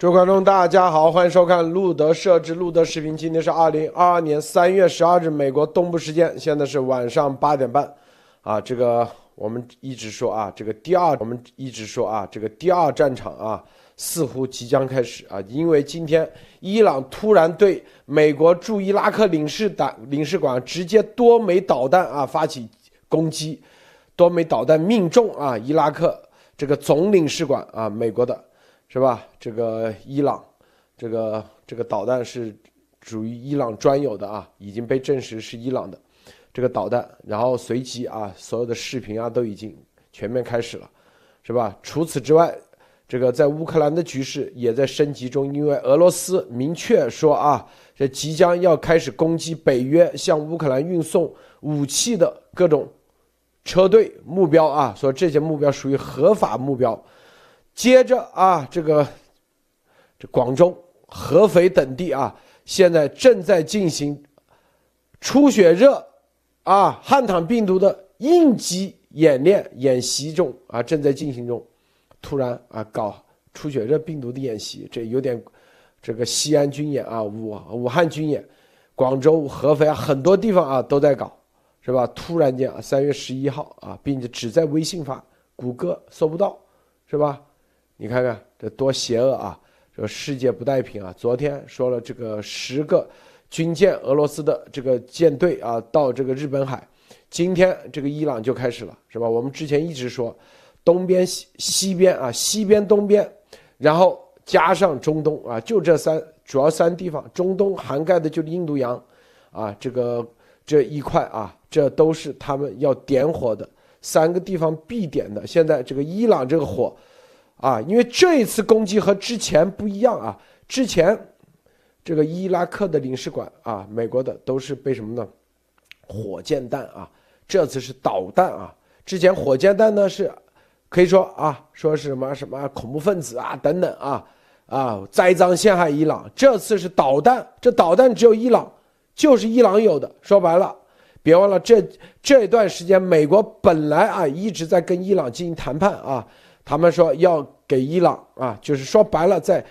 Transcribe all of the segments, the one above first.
各位观众，大家好，欢迎收看路德设置路德视频。今天是二零二二年三月十二日，美国东部时间，现在是晚上八点半。啊，这个我们一直说啊，这个第二，我们一直说啊，这个第二战场啊，似乎即将开始啊，因为今天伊朗突然对美国驻伊拉克领事馆领事馆直接多枚导弹啊发起攻击，多枚导弹命中啊伊拉克这个总领事馆啊，美国的。是吧？这个伊朗，这个这个导弹是属于伊朗专有的啊，已经被证实是伊朗的这个导弹。然后随即啊，所有的视频啊都已经全面开始了，是吧？除此之外，这个在乌克兰的局势也在升级中，因为俄罗斯明确说啊，这即将要开始攻击北约向乌克兰运送武器的各种车队目标啊，说这些目标属于合法目标。接着啊，这个这广州、合肥等地啊，现在正在进行出血热啊、汉坦病毒的应急演练演习中啊，正在进行中。突然啊，搞出血热病毒的演习，这有点这个西安军演啊、武武汉军演、广州、合肥啊，很多地方啊都在搞，是吧？突然间啊，三月十一号啊，并且只在微信发，谷歌搜不到，是吧？你看看这多邪恶啊！这世界不太平啊！昨天说了这个十个军舰，俄罗斯的这个舰队啊，到这个日本海。今天这个伊朗就开始了，是吧？我们之前一直说，东边、西西边啊，西边、东边，然后加上中东啊，就这三主要三地方。中东涵盖的就是印度洋，啊，这个这一块啊，这都是他们要点火的三个地方必点的。现在这个伊朗这个火。啊，因为这一次攻击和之前不一样啊，之前这个伊拉克的领事馆啊，美国的都是被什么呢？火箭弹啊，这次是导弹啊。之前火箭弹呢是可以说啊，说是什么什么恐怖分子啊等等啊啊栽赃陷害伊朗。这次是导弹，这导弹只有伊朗，就是伊朗有的。说白了，别忘了这这段时间美国本来啊一直在跟伊朗进行谈判啊。他们说要给伊朗啊，就是说白了，在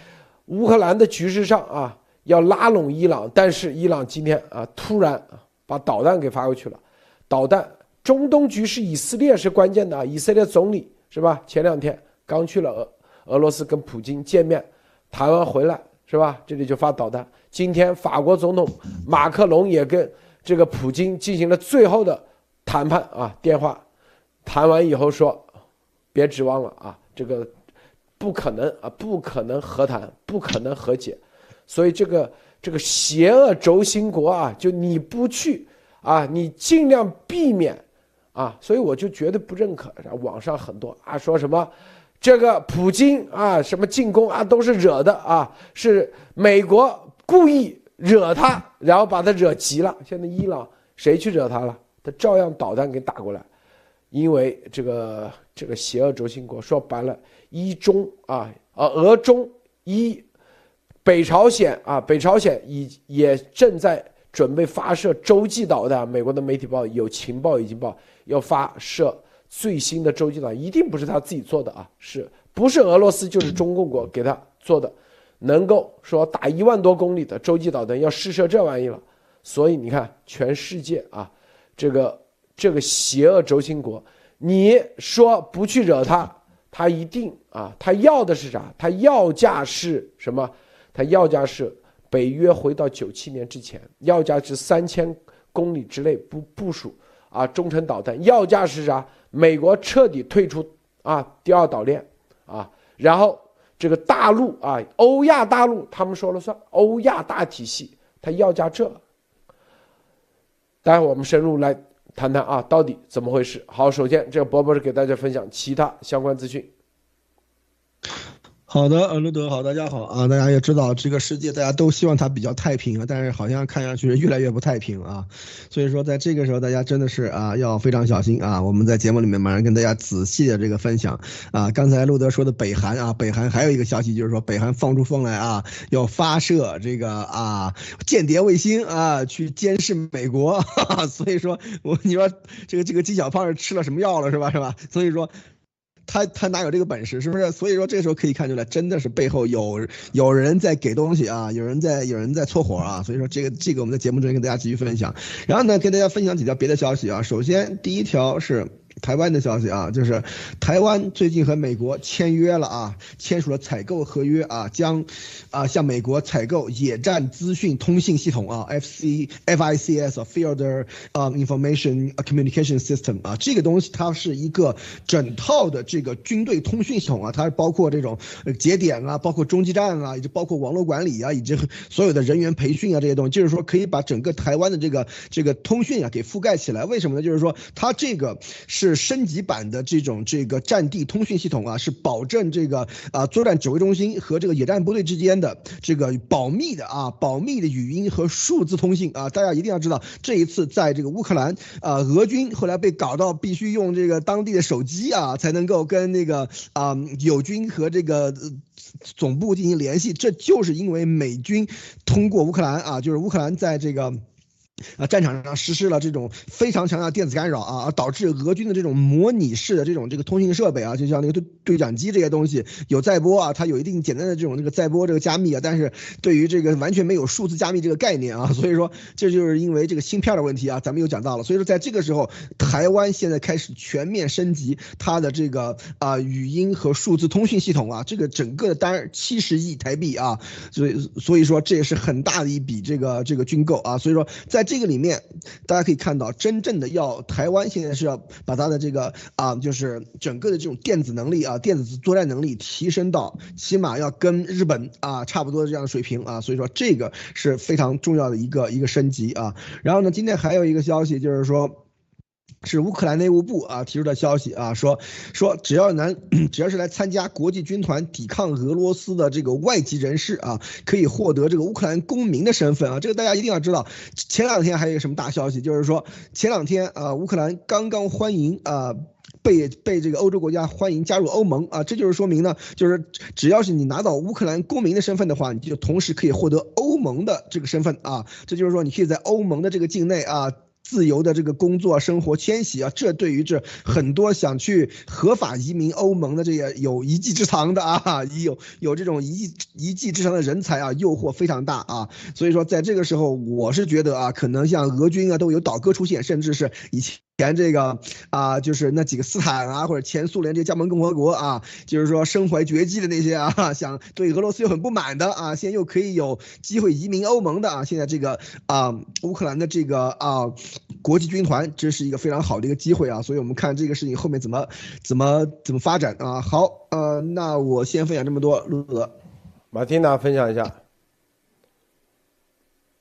乌克兰的局势上啊，要拉拢伊朗。但是伊朗今天啊，突然，把导弹给发过去了。导弹，中东局势，以色列是关键的啊。以色列总理是吧？前两天刚去了俄俄罗斯跟普京见面，谈完回来是吧？这里就发导弹。今天法国总统马克龙也跟这个普京进行了最后的谈判啊，电话谈完以后说。别指望了啊！这个不可能啊，不可能和谈，不可能和解。所以这个这个邪恶轴心国啊，就你不去啊，你尽量避免啊。所以我就绝对不认可。网上很多啊说什么这个普京啊什么进攻啊都是惹的啊，是美国故意惹他，然后把他惹急了。现在伊朗谁去惹他了？他照样导弹给打过来。因为这个这个邪恶轴心国说白了，一中啊啊俄中一，北朝鲜啊北朝鲜已也正在准备发射洲际导弹。美国的媒体报有情报已经报要发射最新的洲际导弹，一定不是他自己做的啊，是不是俄罗斯就是中共国给他做的，能够说打一万多公里的洲际导弹要试射这玩意了。所以你看，全世界啊，这个。这个邪恶轴心国，你说不去惹他，他一定啊！他要的是啥？他要价是什么？他要价是北约回到九七年之前，要价是三千公里之内不部署啊中程导弹，要价是啥？美国彻底退出啊第二岛链啊，然后这个大陆啊欧亚大陆他们说了算，欧亚大体系他要价这。待会我们深入来。谈谈啊，到底怎么回事？好，首先这个博博士给大家分享其他相关资讯。好的，呃，路德好，大家好啊！大家也知道这个世界，大家都希望它比较太平啊，但是好像看上去越来越不太平啊。所以说，在这个时候，大家真的是啊，要非常小心啊。我们在节目里面马上跟大家仔细的这个分享啊。刚才路德说的北韩啊，北韩还有一个消息就是说，北韩放出风来啊，要发射这个啊间谍卫星啊，去监视美国。所以说我你说这个这个纪晓胖是吃了什么药了是吧是吧？所以说。他他哪有这个本事，是不是？所以说这个时候可以看出来，真的是背后有有人在给东西啊，有人在有人在搓火啊。所以说这个这个我们在节目中跟大家继续分享。然后呢，跟大家分享几条别的消息啊。首先第一条是。台湾的消息啊，就是台湾最近和美国签约了啊，签署了采购合约啊，将啊向美国采购野战资讯通信系统啊，F C F I C S Field 啊 Information Communication System 啊，这个东西它是一个整套的这个军队通讯系统啊，它包括这种节点啊，包括中继站啊，以及包括网络管理啊，以及所有的人员培训啊这些东西，就是说可以把整个台湾的这个这个通讯啊给覆盖起来。为什么呢？就是说它这个是。是升级版的这种这个战地通讯系统啊，是保证这个啊作战指挥中心和这个野战部队之间的这个保密的啊保密的语音和数字通信啊，大家一定要知道，这一次在这个乌克兰啊，俄军后来被搞到必须用这个当地的手机啊，才能够跟那个啊友军和这个总部进行联系，这就是因为美军通过乌克兰啊，就是乌克兰在这个。啊，战场上实施了这种非常强大的电子干扰啊，导致俄军的这种模拟式的这种这个通信设备啊，就像那个对对讲机这些东西有载波啊，它有一定简单的这种这个载波这个加密啊，但是对于这个完全没有数字加密这个概念啊，所以说这就是因为这个芯片的问题啊，咱们又讲到了，所以说在这个时候，台湾现在开始全面升级它的这个啊语音和数字通讯系统啊，这个整个的单七十亿台币啊，所以所以说这也是很大的一笔这个这个军购啊，所以说在。这个里面，大家可以看到，真正的要台湾现在是要把它的这个啊，就是整个的这种电子能力啊，电子作战能力提升到起码要跟日本啊差不多这样的水平啊，所以说这个是非常重要的一个一个升级啊。然后呢，今天还有一个消息就是说。是乌克兰内务部啊提出的消息啊，说说只要能 只要是来参加国际军团抵抗俄罗斯的这个外籍人士啊，可以获得这个乌克兰公民的身份啊。这个大家一定要知道。前两天还有一个什么大消息，就是说前两天啊，乌克兰刚刚欢迎啊，被被这个欧洲国家欢迎加入欧盟啊。这就是说明呢，就是只要是你拿到乌克兰公民的身份的话，你就同时可以获得欧盟的这个身份啊。这就是说你可以在欧盟的这个境内啊。自由的这个工作、生活、迁徙啊，这对于这很多想去合法移民欧盟的这些有一技之长的啊，有有这种一技一技之长的人才啊，诱惑非常大啊。所以说，在这个时候，我是觉得啊，可能像俄军啊都有倒戈出现，甚至是以前。前这个啊，就是那几个斯坦啊，或者前苏联这些加盟共和国啊，就是说身怀绝技的那些啊，想对俄罗斯又很不满的啊，现在又可以有机会移民欧盟的啊，现在这个啊，乌克兰的这个啊，国际军团，这是一个非常好的一个机会啊，所以我们看这个事情后面怎么怎么怎么发展啊。好，呃，那我先分享这么多，路德，马蒂娜分享一下。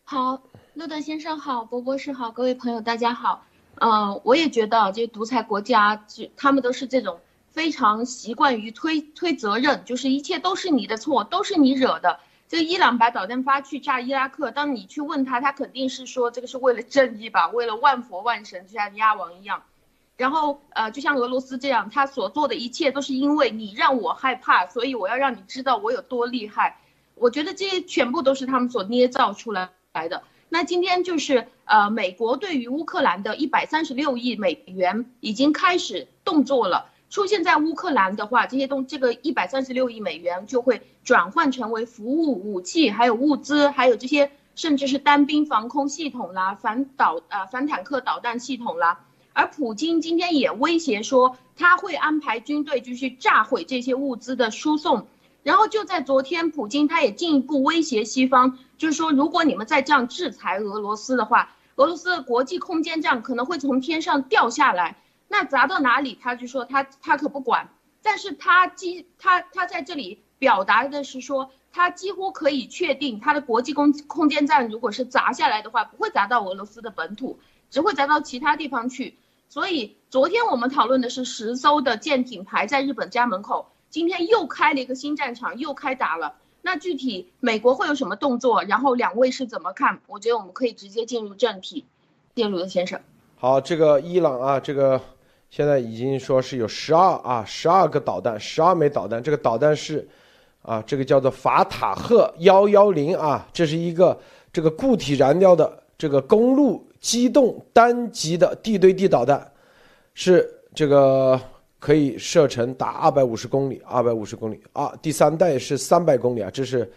好，路德先生好，博博士好，各位朋友大家好。嗯，我也觉得这些独裁国家，就他们都是这种非常习惯于推推责任，就是一切都是你的错，都是你惹的。这伊朗把导弹发去炸伊拉克，当你去问他，他肯定是说这个是为了正义吧，为了万佛万神，就像鸭王一样。然后呃，就像俄罗斯这样，他所做的一切都是因为你让我害怕，所以我要让你知道我有多厉害。我觉得这些全部都是他们所捏造出来来的。那今天就是呃，美国对于乌克兰的一百三十六亿美元已经开始动作了。出现在乌克兰的话，这些东这个一百三十六亿美元就会转换成为服务、武器，还有物资，还有这些甚至是单兵防空系统啦、反导呃反坦克导弹系统啦。而普京今天也威胁说，他会安排军队就去炸毁这些物资的输送。然后就在昨天，普京他也进一步威胁西方，就是说，如果你们再这样制裁俄罗斯的话，俄罗斯的国际空间站可能会从天上掉下来，那砸到哪里，他就说他他可不管。但是他几他他在这里表达的是说，他几乎可以确定，他的国际空空间站如果是砸下来的话，不会砸到俄罗斯的本土，只会砸到其他地方去。所以昨天我们讨论的是十艘的舰艇排在日本家门口。今天又开了一个新战场，又开打了。那具体美国会有什么动作？然后两位是怎么看？我觉得我们可以直接进入正题。谢鲁德先生，好，这个伊朗啊，这个现在已经说是有十二啊，十二个导弹，十二枚导弹。这个导弹是啊，这个叫做法塔赫幺幺零啊，这是一个这个固体燃料的这个公路机动单级的地对地导弹，是这个。可以射程达二百五十公里，二百五十公里啊。第三代是三百公里啊，这是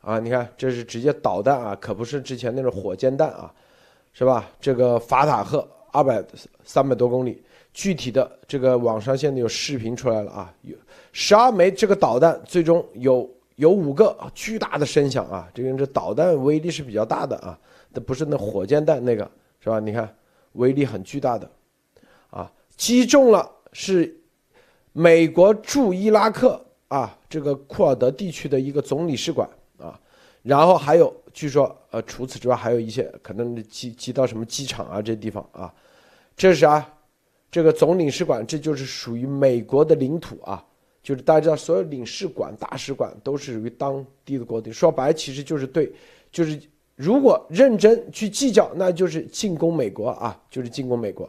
啊，你看这是直接导弹啊，可不是之前那种火箭弹啊，是吧？这个法塔赫二百三百多公里，具体的这个网上现在有视频出来了啊，有十二枚这个导弹，最终有有五个巨大的声响啊，这个这导弹威力是比较大的啊，这不是那火箭弹那个是吧？你看威力很巨大的啊，击中了。是美国驻伊拉克啊这个库尔德地区的一个总领事馆啊，然后还有据说呃除此之外还有一些可能击击到什么机场啊这地方啊，这是啊这个总领事馆这就是属于美国的领土啊，就是大家知道所有领事馆大使馆都是属于当地的国地，说白其实就是对就是如果认真去计较，那就是进攻美国啊，就是进攻美国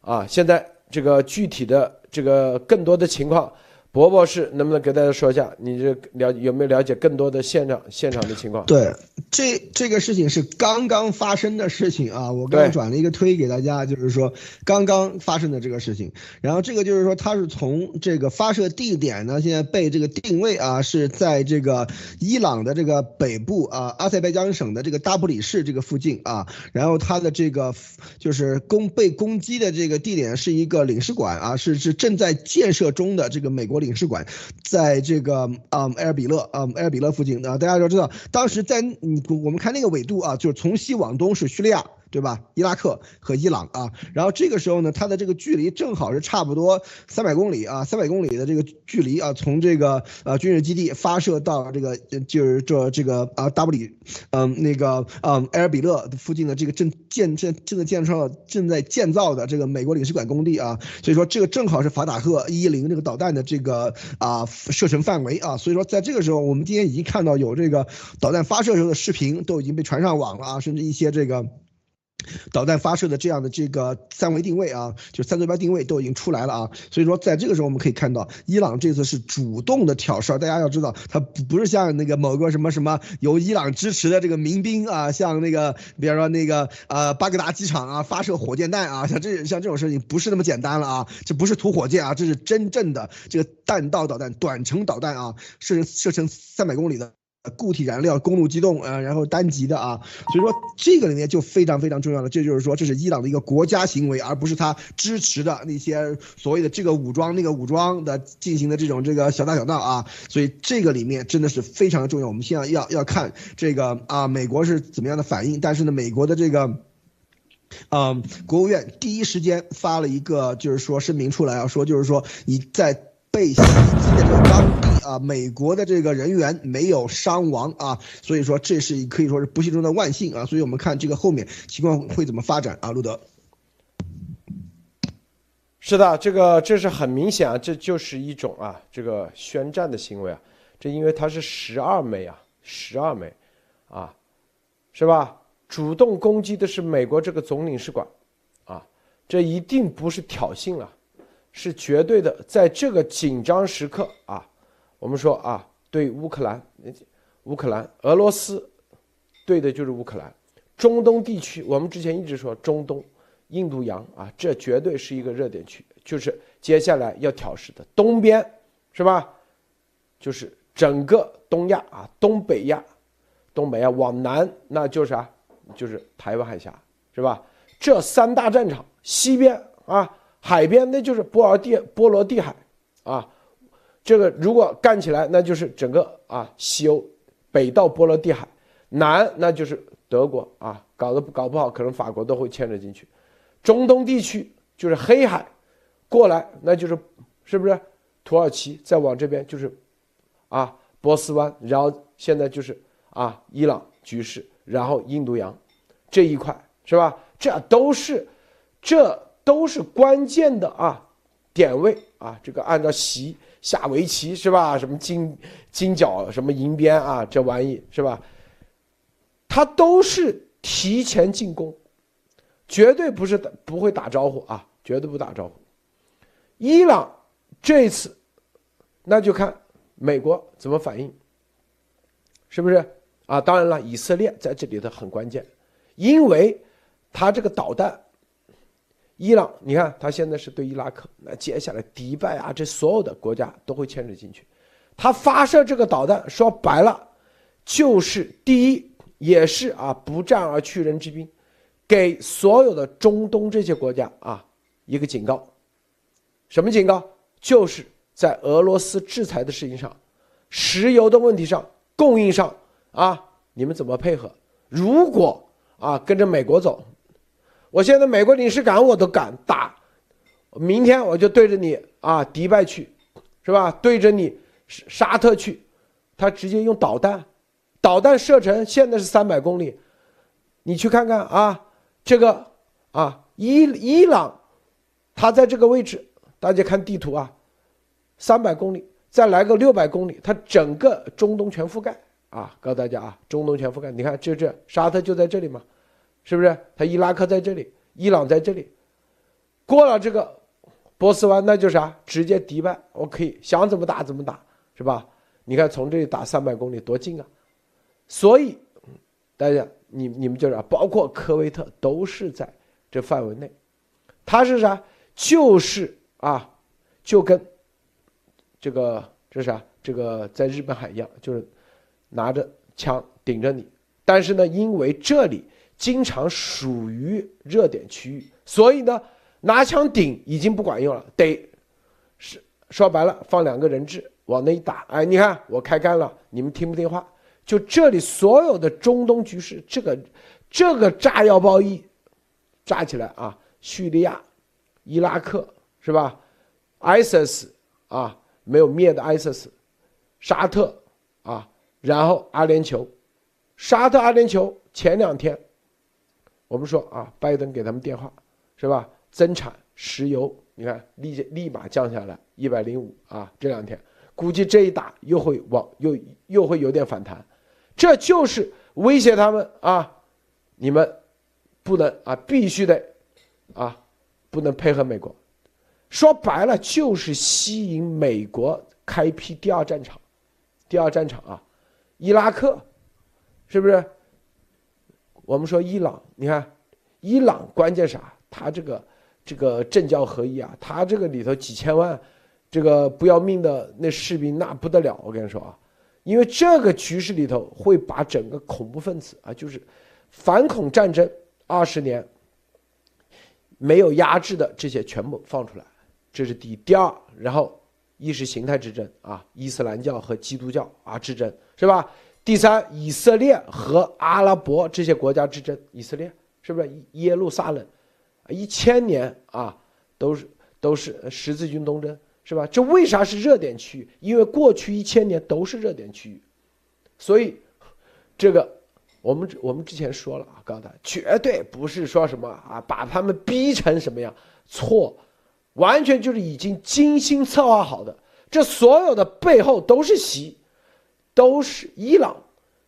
啊，现在。这个具体的这个更多的情况。博博士，能不能给大家说一下，你这了有没有了解更多的现场现场的情况？对，这这个事情是刚刚发生的事情啊，我刚转了一个推给大家，就是说刚刚发生的这个事情。然后这个就是说，它是从这个发射地点呢，现在被这个定位啊，是在这个伊朗的这个北部啊，阿塞拜疆省的这个大布里市这个附近啊。然后它的这个就是攻被攻击的这个地点是一个领事馆啊，是是正在建设中的这个美国。领事馆在这个啊埃尔比勒啊埃尔比勒附近啊，大家都知道，当时在你我们看那个纬度啊，就是从西往东是叙利亚。对吧？伊拉克和伊朗啊，然后这个时候呢，它的这个距离正好是差不多三百公里啊，三百公里的这个距离啊，从这个呃军事基地发射到这个就是这这个啊大布里，嗯那个嗯埃尔比勒附近的这个正建正正在建设正在建造的这个美国领事馆工地啊，所以说这个正好是法塔赫一零这个导弹的这个啊射程范围啊，所以说在这个时候，我们今天已经看到有这个导弹发射时候的视频都已经被传上网了啊，甚至一些这个。导弹发射的这样的这个三维定位啊，就三坐标定位都已经出来了啊，所以说在这个时候我们可以看到，伊朗这次是主动的挑事儿。大家要知道，它不不是像那个某个什么什么由伊朗支持的这个民兵啊，像那个比方说那个呃巴格达机场啊发射火箭弹啊，像这像这种事情不是那么简单了啊，这不是土火箭啊，这是真正的这个弹道导弹、短程导弹啊，射射程三百公里的。固体燃料公路机动啊，然后单极的啊，所以说这个里面就非常非常重要了。这就是说，这是伊朗的一个国家行为，而不是他支持的那些所谓的这个武装那个武装的进行的这种这个小打小闹啊。所以这个里面真的是非常重要。我们现在要要看这个啊，美国是怎么样的反应。但是呢，美国的这个，嗯，国务院第一时间发了一个就是说声明出来啊，说就是说你在。被袭击的这个当地啊，美国的这个人员没有伤亡啊，所以说这是可以说是不幸中的万幸啊，所以我们看这个后面情况会怎么发展啊，路德。是的，这个这是很明显啊，这就是一种啊这个宣战的行为啊，这因为它是十二枚啊，十二枚，啊，是吧？主动攻击的是美国这个总领事馆，啊，这一定不是挑衅了。是绝对的，在这个紧张时刻啊，我们说啊，对乌克兰，乌克兰，俄罗斯，对的就是乌克兰，中东地区，我们之前一直说中东，印度洋啊，这绝对是一个热点区，就是接下来要挑事的东边，是吧？就是整个东亚啊，东北亚，东北亚往南那就是啥？就是台湾海峡，是吧？这三大战场，西边啊。海边那就是波尔蒂波罗的海，啊，这个如果干起来，那就是整个啊西欧，北到波罗的海，南那就是德国啊，搞得搞不好可能法国都会牵扯进去，中东地区就是黑海，过来那就是是不是土耳其再往这边就是啊波斯湾，然后现在就是啊伊朗局势，然后印度洋这一块是吧？这都是这。都是关键的啊，点位啊，这个按照棋下围棋是吧？什么金金角什么银边啊，这玩意是吧？他都是提前进攻，绝对不是不会打招呼啊，绝对不打招呼。伊朗这次，那就看美国怎么反应，是不是啊？当然了，以色列在这里头很关键，因为他这个导弹。伊朗，你看他现在是对伊拉克，那接下来迪拜啊，这所有的国家都会牵扯进去。他发射这个导弹，说白了，就是第一，也是啊不战而屈人之兵，给所有的中东这些国家啊一个警告。什么警告？就是在俄罗斯制裁的事情上，石油的问题上，供应上啊，你们怎么配合？如果啊跟着美国走。我现在美国领事馆我都敢打，明天我就对着你啊迪拜去，是吧？对着你沙特去，他直接用导弹，导弹射程现在是三百公里，你去看看啊，这个啊伊伊朗，他在这个位置，大家看地图啊，三百公里，再来个六百公里，它整个中东全覆盖啊！告诉大家啊，中东全覆盖，你看这这沙特就在这里嘛。是不是？他伊拉克在这里，伊朗在这里，过了这个波斯湾，那就啥？直接迪拜，我可以想怎么打怎么打，是吧？你看从这里打三百公里多近啊！所以大家，你你们就是包括科威特都是在这范围内，他是啥？就是啊，就跟这个这啥？这个在日本海一样，就是拿着枪顶着你，但是呢，因为这里。经常属于热点区域，所以呢，拿枪顶已经不管用了，得是说白了，放两个人质往那一打，哎，你看我开干了，你们听不听话？就这里所有的中东局势，这个这个炸药包一炸起来啊，叙利亚、伊拉克是吧？ISIS 啊，没有灭的 ISIS，沙特啊，然后阿联酋，沙特阿联酋前两天。我们说啊，拜登给他们电话，是吧？增产石油，你看立立马降下来一百零五啊，这两天估计这一打又会往又又会有点反弹，这就是威胁他们啊，你们不能啊，必须得啊，不能配合美国，说白了就是吸引美国开辟第二战场，第二战场啊，伊拉克，是不是？我们说伊朗，你看，伊朗关键啥？他这个这个政教合一啊，他这个里头几千万，这个不要命的那士兵那不得了。我跟你说啊，因为这个局势里头会把整个恐怖分子啊，就是反恐战争二十年没有压制的这些全部放出来，这是第一。第二，然后意识形态之争啊，伊斯兰教和基督教啊之争，是吧？第三，以色列和阿拉伯这些国家之争，以色列是不是耶路撒冷，一千年啊，都是都是十字军东征，是吧？这为啥是热点区域？因为过去一千年都是热点区域，所以这个我们我们之前说了啊，告诉他绝对不是说什么啊，把他们逼成什么样，错，完全就是已经精心策划好的，这所有的背后都是习。都是伊朗，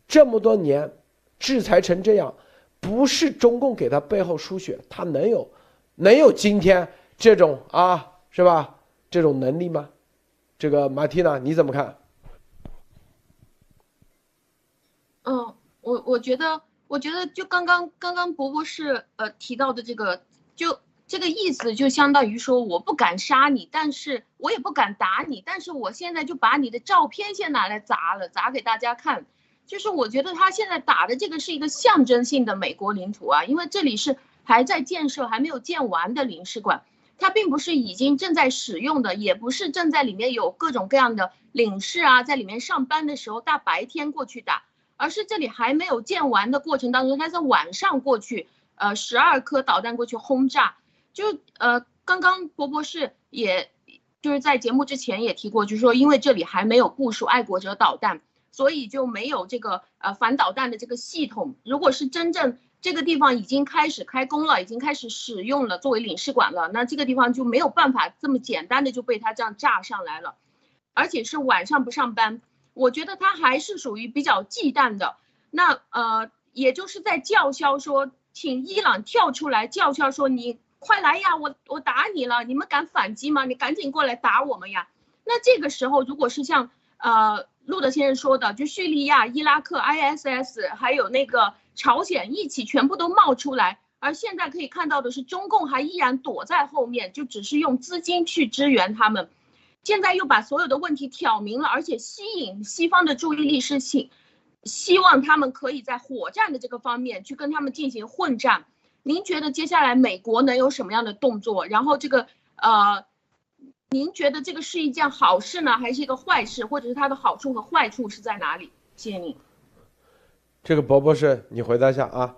这么多年制裁成这样，不是中共给他背后输血，他能有能有今天这种啊，是吧？这种能力吗？这个马蒂娜你怎么看？嗯，我我觉得，我觉得就刚刚刚刚伯伯是呃提到的这个，就。这个意思就相当于说，我不敢杀你，但是我也不敢打你，但是我现在就把你的照片先拿来砸了，砸给大家看。就是我觉得他现在打的这个是一个象征性的美国领土啊，因为这里是还在建设、还没有建完的领事馆，它并不是已经正在使用的，也不是正在里面有各种各样的领事啊在里面上班的时候大白天过去打，而是这里还没有建完的过程当中，他在晚上过去，呃，十二颗导弹过去轰炸。就呃，刚刚博博士也就是在节目之前也提过，就是说因为这里还没有部署爱国者导弹，所以就没有这个呃反导弹的这个系统。如果是真正这个地方已经开始开工了，已经开始使用了作为领事馆了，那这个地方就没有办法这么简单的就被他这样炸上来了，而且是晚上不上班。我觉得他还是属于比较忌惮的，那呃，也就是在叫嚣说，请伊朗跳出来叫嚣说你。快来呀！我我打你了，你们敢反击吗？你赶紧过来打我们呀！那这个时候，如果是像呃路德先生说的，就叙利亚、伊拉克、ISS，还有那个朝鲜一起全部都冒出来，而现在可以看到的是，中共还依然躲在后面，就只是用资金去支援他们。现在又把所有的问题挑明了，而且吸引西方的注意力是希希望他们可以在火战的这个方面去跟他们进行混战。您觉得接下来美国能有什么样的动作？然后这个呃，您觉得这个是一件好事呢，还是一个坏事？或者是它的好处和坏处是在哪里？谢谢你。这个博博士，你回答一下啊。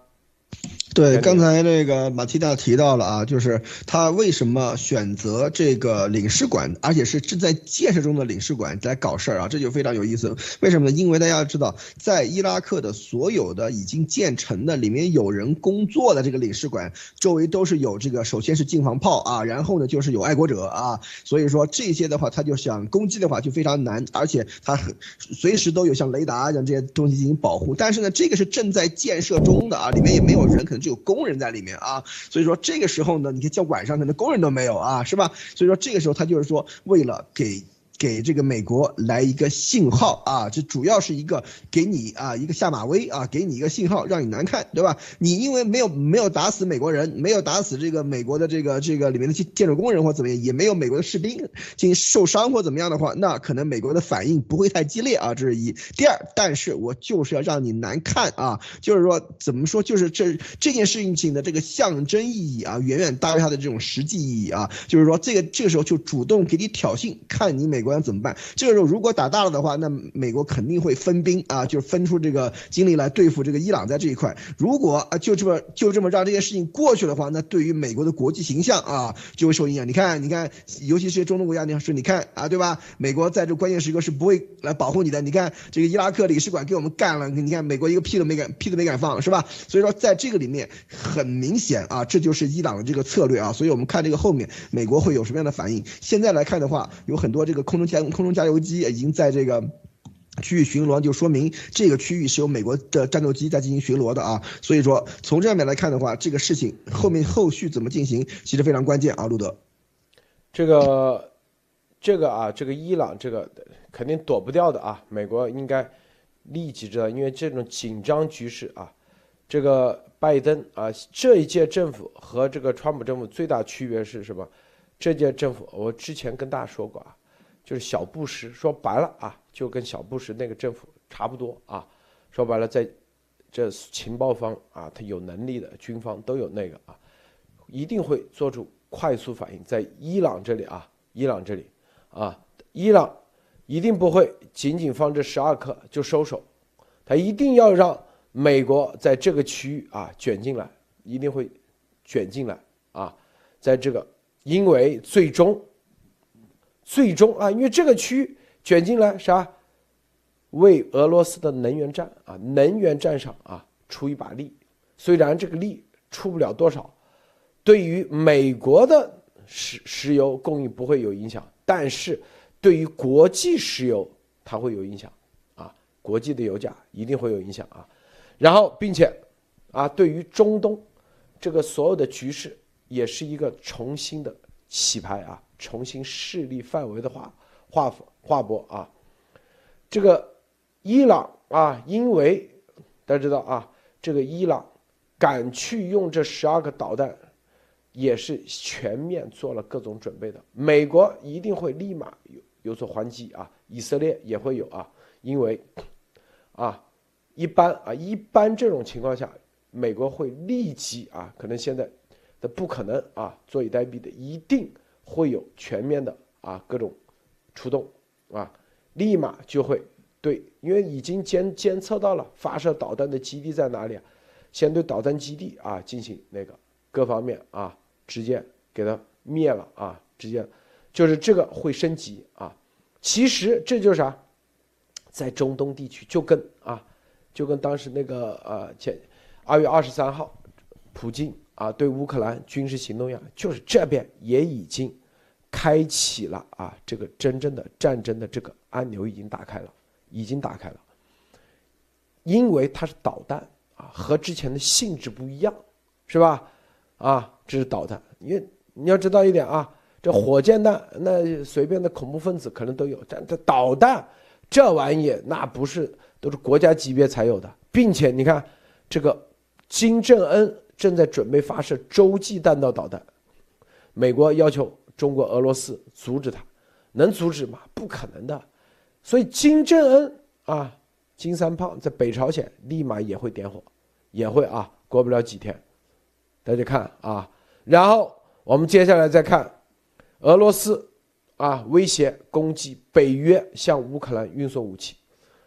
对，刚才那个马蒂娜提到了啊，就是他为什么选择这个领事馆，而且是正在建设中的领事馆来搞事儿啊，这就非常有意思。为什么呢？因为大家要知道，在伊拉克的所有的已经建成的里面有人工作的这个领事馆周围都是有这个，首先是近防炮啊，然后呢就是有爱国者啊，所以说这些的话，他就想攻击的话就非常难，而且他很随时都有像雷达这样这些东西进行保护。但是呢，这个是正在建设中的啊，里面也没有人，可能。就有工人在里面啊，所以说这个时候呢，你看叫晚上可能工人都没有啊，是吧？所以说这个时候他就是说为了给。给这个美国来一个信号啊，这主要是一个给你啊一个下马威啊，给你一个信号，让你难看，对吧？你因为没有没有打死美国人，没有打死这个美国的这个这个里面的建建筑工人或怎么样，也没有美国的士兵进行受伤或怎么样的话，那可能美国的反应不会太激烈啊，这是一。第二，但是我就是要让你难看啊，就是说怎么说，就是这这件事情的这个象征意义啊，远远大于它的这种实际意义啊，就是说这个这个时候就主动给你挑衅，看你美美国要。怎么办？这个时候如果打大了的话，那美国肯定会分兵啊，就是分出这个精力来对付这个伊朗在这一块。如果啊就这么就这么让这件事情过去的话，那对于美国的国际形象啊就会受影响。你看，你看，尤其是中东国家，你说你看啊，对吧？美国在这关键时刻是不会来保护你的。你看这个伊拉克领事馆给我们干了，你看美国一个屁都没敢屁都没敢放，是吧？所以说在这个里面很明显啊，这就是伊朗的这个策略啊。所以我们看这个后面美国会有什么样的反应？现在来看的话，有很多这个空中。加空中加油机已经在这个区域巡逻，就说明这个区域是由美国的战斗机在进行巡逻的啊。所以说，从这上面来看的话，这个事情后面后续怎么进行，其实非常关键啊。路德，这个这个啊，这个伊朗这个肯定躲不掉的啊。美国应该立即知道，因为这种紧张局势啊，这个拜登啊，这一届政府和这个川普政府最大区别是什么？这届政府我之前跟大家说过啊。就是小布什说白了啊，就跟小布什那个政府差不多啊。说白了，在这情报方啊，他有能力的军方都有那个啊，一定会做出快速反应。在伊朗这里啊，伊朗这里啊，伊朗一定不会仅仅放这十二颗就收手，他一定要让美国在这个区域啊卷进来，一定会卷进来啊，在这个，因为最终。最终啊，因为这个区域卷进来啥，为俄罗斯的能源战啊，能源战上啊出一把力。虽然这个力出不了多少，对于美国的石石油供应不会有影响，但是对于国际石油它会有影响啊，国际的油价一定会有影响啊。然后，并且啊，对于中东这个所有的局势也是一个重新的洗牌啊。重新势力范围的划划划拨啊，这个伊朗啊，因为大家知道啊，这个伊朗敢去用这十二个导弹，也是全面做了各种准备的。美国一定会立马有有所还击啊，以色列也会有啊，因为啊，一般啊，一般这种情况下，美国会立即啊，可能现在的不可能啊，坐以待毙的，一定。会有全面的啊各种出动啊，立马就会对，因为已经监监测到了发射导弹的基地在哪里啊，先对导弹基地啊进行那个各方面啊直接给它灭了啊，直接就是这个会升级啊。其实这就是啥，在中东地区就跟啊就跟当时那个呃前二月二十三号普京。啊，对乌克兰军事行动一样，就是这边也已经开启了啊，这个真正的战争的这个按钮已经打开了，已经打开了。因为它是导弹啊，和之前的性质不一样，是吧？啊，这是导弹，因为你要知道一点啊，这火箭弹那随便的恐怖分子可能都有，但这导弹这玩意那不是都是国家级别才有的，并且你看这个金正恩。正在准备发射洲际弹道导弹，美国要求中国、俄罗斯阻止他，能阻止吗？不可能的。所以金正恩啊，金三胖在北朝鲜立马也会点火，也会啊，过不了几天，大家看啊。然后我们接下来再看俄罗斯啊，威胁攻击北约向乌克兰运送武器，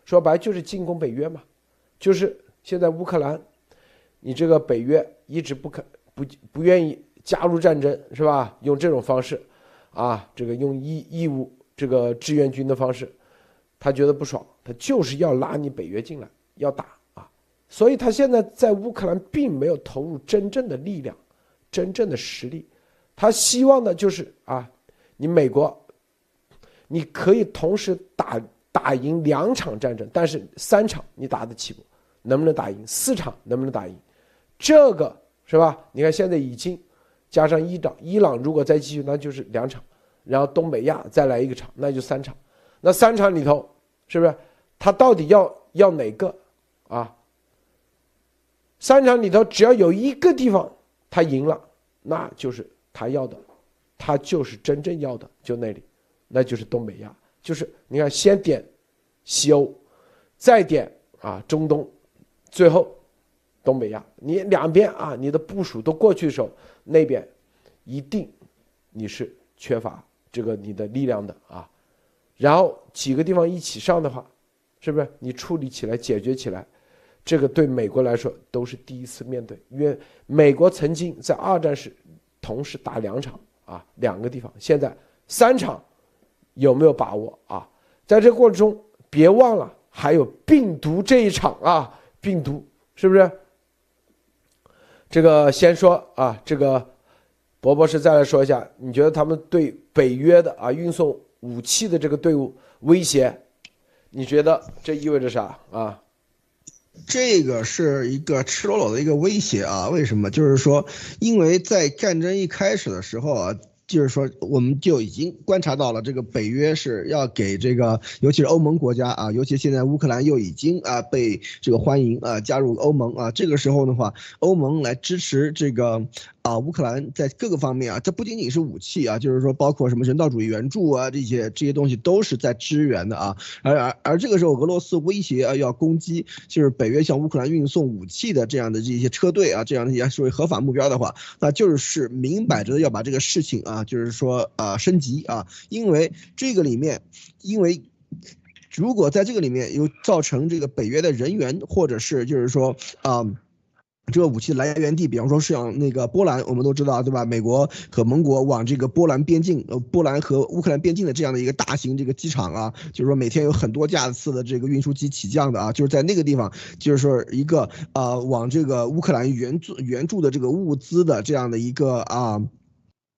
说白就是进攻北约嘛，就是现在乌克兰。你这个北约一直不肯不不愿意加入战争是吧？用这种方式，啊，这个用义义务这个志愿军的方式，他觉得不爽，他就是要拉你北约进来，要打啊！所以他现在在乌克兰并没有投入真正的力量，真正的实力，他希望的就是啊，你美国，你可以同时打打赢两场战争，但是三场你打得起不？能不能打赢？四场能不能打赢？这个是吧？你看现在已经加上伊朗，伊朗如果再继续，那就是两场，然后东北亚再来一个场，那就三场。那三场里头，是不是他到底要要哪个啊？三场里头只要有一个地方他赢了，那就是他要的，他就是真正要的，就那里，那就是东北亚，就是你看先点西欧，再点啊中东，最后。东北亚，你两边啊，你的部署都过去的时候，那边一定你是缺乏这个你的力量的啊。然后几个地方一起上的话，是不是你处理起来、解决起来，这个对美国来说都是第一次面对，因为美国曾经在二战时同时打两场啊，两个地方，现在三场有没有把握啊？在这过程中，别忘了还有病毒这一场啊，病毒是不是？这个先说啊，这个博博士再来说一下，你觉得他们对北约的啊运送武器的这个队伍威胁，你觉得这意味着啥啊？这个是一个赤裸裸的一个威胁啊！为什么？就是说，因为在战争一开始的时候啊。就是说，我们就已经观察到了，这个北约是要给这个，尤其是欧盟国家啊，尤其现在乌克兰又已经啊被这个欢迎啊加入欧盟啊，这个时候的话，欧盟来支持这个。啊，乌克兰在各个方面啊，这不仅仅是武器啊，就是说包括什么人道主义援助啊，这些这些东西都是在支援的啊。而而而这个时候，俄罗斯威胁啊要攻击，就是北约向乌克兰运送武器的这样的这些车队啊，这样的一些所谓合法目标的话，那就是明摆着要把这个事情啊，就是说啊升级啊，因为这个里面，因为如果在这个里面有造成这个北约的人员或者是就是说啊。这个武器来源地，比方说是像那个波兰，我们都知道，对吧？美国和盟国往这个波兰边境，呃，波兰和乌克兰边境的这样的一个大型这个机场啊，就是说每天有很多架次的这个运输机起降的啊，就是在那个地方，就是说一个呃往这个乌克兰援助援助的这个物资的这样的一个啊。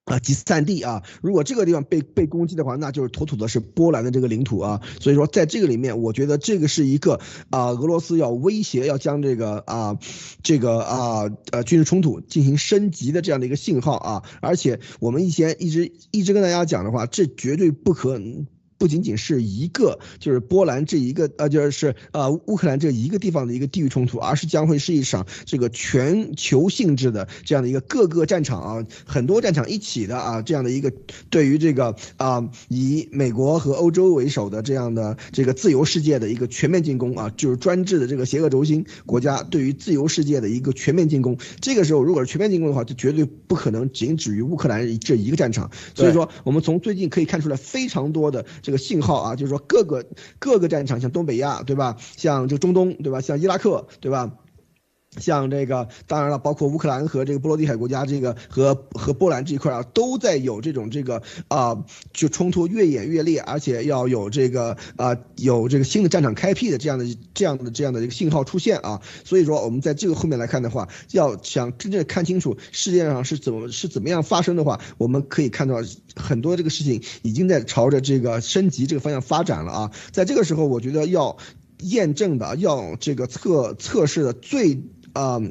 啊，集散地啊！如果这个地方被被攻击的话，那就是妥妥的是波兰的这个领土啊。所以说，在这个里面，我觉得这个是一个啊，俄罗斯要威胁要将这个啊，这个啊呃军事冲突进行升级的这样的一个信号啊。而且我们以前一直一直跟大家讲的话，这绝对不可。不仅仅是一个，就是波兰这一个，呃，就是呃乌克兰这一个地方的一个地域冲突，而是将会是一场这个全球性质的这样的一个各个战场啊，很多战场一起的啊，这样的一个对于这个啊以美国和欧洲为首的这样的这个自由世界的一个全面进攻啊，就是专制的这个邪恶轴心国家对于自由世界的一个全面进攻。这个时候，如果是全面进攻的话，就绝对不可能仅止于乌克兰这一个战场。所以说，我们从最近可以看出来非常多的。这个信号啊，就是说各个各个战场，像东北亚，对吧？像就中东，对吧？像伊拉克，对吧？像这个，当然了，包括乌克兰和这个波罗的海国家，这个和和波兰这一块啊，都在有这种这个啊，就冲突越演越烈，而且要有这个啊，有这个新的战场开辟的这样的这样的这样的一个信号出现啊。所以说，我们在这个后面来看的话，要想真正看清楚世界上是怎么是怎么样发生的话，我们可以看到很多这个事情已经在朝着这个升级这个方向发展了啊。在这个时候，我觉得要验证的，要这个测测试的最。啊，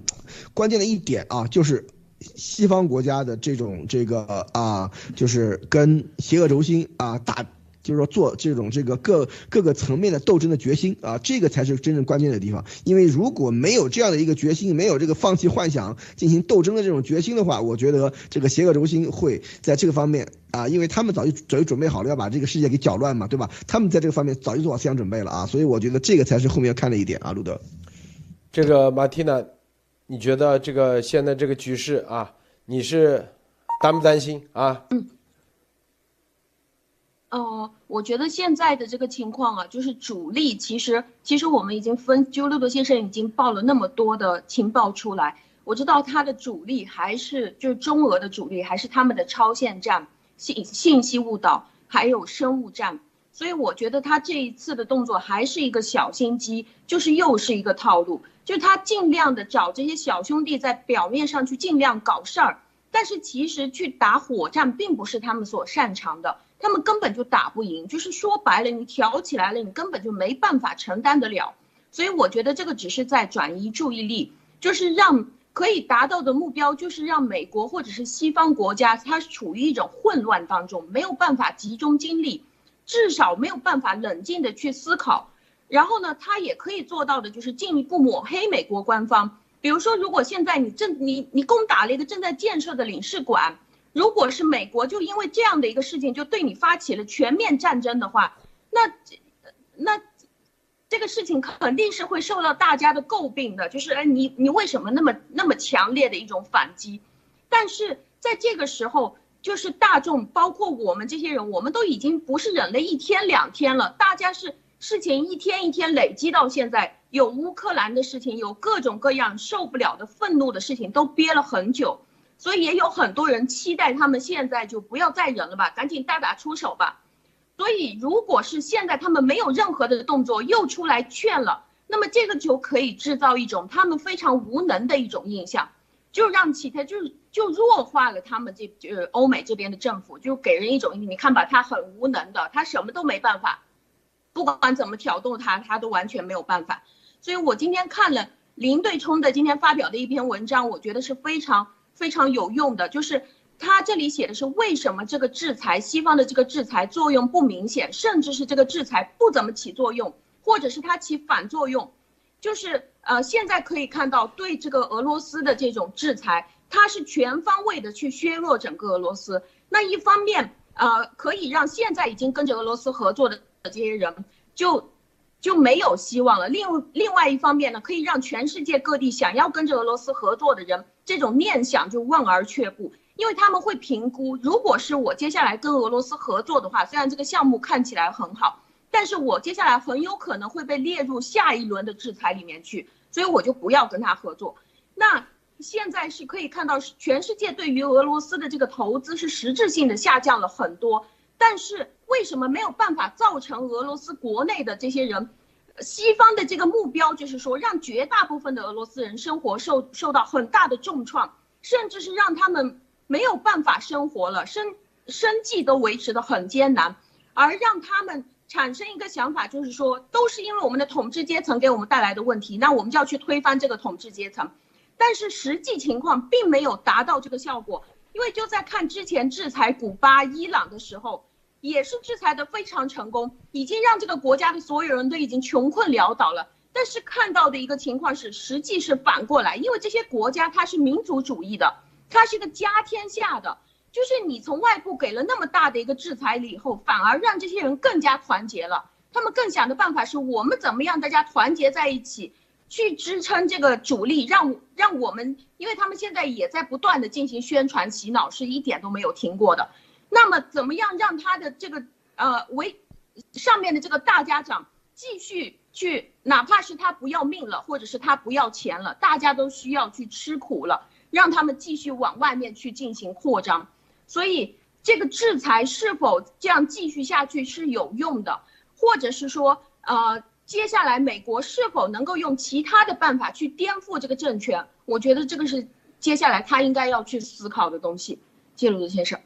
关键的一点啊，就是西方国家的这种这个啊，就是跟邪恶轴心啊打就是说做这种这个各各个层面的斗争的决心啊，这个才是真正关键的地方。因为如果没有这样的一个决心，没有这个放弃幻想进行斗争的这种决心的话，我觉得这个邪恶轴心会在这个方面啊，因为他们早就早就准备好了要把这个世界给搅乱嘛，对吧？他们在这个方面早就做好思想准备了啊，所以我觉得这个才是后面要看的一点啊，路德。这个马蒂娜，你觉得这个现在这个局势啊，你是担不担心啊？嗯。哦，我觉得现在的这个情况啊，就是主力其实其实我们已经分，就六德先生已经报了那么多的情报出来，我知道他的主力还是就是中俄的主力，还是他们的超限战、信信息误导，还有生物战，所以我觉得他这一次的动作还是一个小心机，就是又是一个套路，就是他尽量的找这些小兄弟在表面上去尽量搞事儿，但是其实去打火战并不是他们所擅长的。他们根本就打不赢，就是说白了，你挑起来了，你根本就没办法承担得了。所以我觉得这个只是在转移注意力，就是让可以达到的目标，就是让美国或者是西方国家，它处于一种混乱当中，没有办法集中精力，至少没有办法冷静的去思考。然后呢，他也可以做到的就是进一步抹黑美国官方，比如说，如果现在你正你你攻打了一个正在建设的领事馆。如果是美国就因为这样的一个事情就对你发起了全面战争的话，那那这个事情肯定是会受到大家的诟病的，就是哎你你为什么那么那么强烈的一种反击？但是在这个时候，就是大众包括我们这些人，我们都已经不是忍了一天两天了，大家是事情一天一天累积到现在，有乌克兰的事情，有各种各样受不了的愤怒的事情，都憋了很久。所以也有很多人期待他们现在就不要再忍了吧，赶紧大打出手吧。所以如果是现在他们没有任何的动作，又出来劝了，那么这个就可以制造一种他们非常无能的一种印象，就让其他就是就弱化了他们这呃欧美这边的政府，就给人一种你看吧，他很无能的，他什么都没办法，不管怎么挑动他，他都完全没有办法。所以我今天看了林对冲的今天发表的一篇文章，我觉得是非常。非常有用的，就是他这里写的是为什么这个制裁西方的这个制裁作用不明显，甚至是这个制裁不怎么起作用，或者是它起反作用，就是呃现在可以看到对这个俄罗斯的这种制裁，它是全方位的去削弱整个俄罗斯。那一方面呃可以让现在已经跟着俄罗斯合作的这些人就就没有希望了。另另外一方面呢，可以让全世界各地想要跟着俄罗斯合作的人。这种念想就望而却步，因为他们会评估，如果是我接下来跟俄罗斯合作的话，虽然这个项目看起来很好，但是我接下来很有可能会被列入下一轮的制裁里面去，所以我就不要跟他合作。那现在是可以看到，全世界对于俄罗斯的这个投资是实质性的下降了很多，但是为什么没有办法造成俄罗斯国内的这些人？西方的这个目标就是说，让绝大部分的俄罗斯人生活受受到很大的重创，甚至是让他们没有办法生活了，生生计都维持的很艰难，而让他们产生一个想法，就是说，都是因为我们的统治阶层给我们带来的问题，那我们就要去推翻这个统治阶层。但是实际情况并没有达到这个效果，因为就在看之前制裁古巴、伊朗的时候。也是制裁的非常成功，已经让这个国家的所有人都已经穷困潦倒了。但是看到的一个情况是，实际是反过来，因为这些国家它是民族主义的，它是一个家天下的，就是你从外部给了那么大的一个制裁了以后，反而让这些人更加团结了。他们更想的办法是我们怎么样大家团结在一起，去支撑这个主力，让让我们，因为他们现在也在不断的进行宣传洗脑，是一点都没有停过的。那么怎么样让他的这个呃为上面的这个大家长继续去，哪怕是他不要命了，或者是他不要钱了，大家都需要去吃苦了，让他们继续往外面去进行扩张。所以这个制裁是否这样继续下去是有用的，或者是说呃接下来美国是否能够用其他的办法去颠覆这个政权？我觉得这个是接下来他应该要去思考的东西。谢鲁德先生。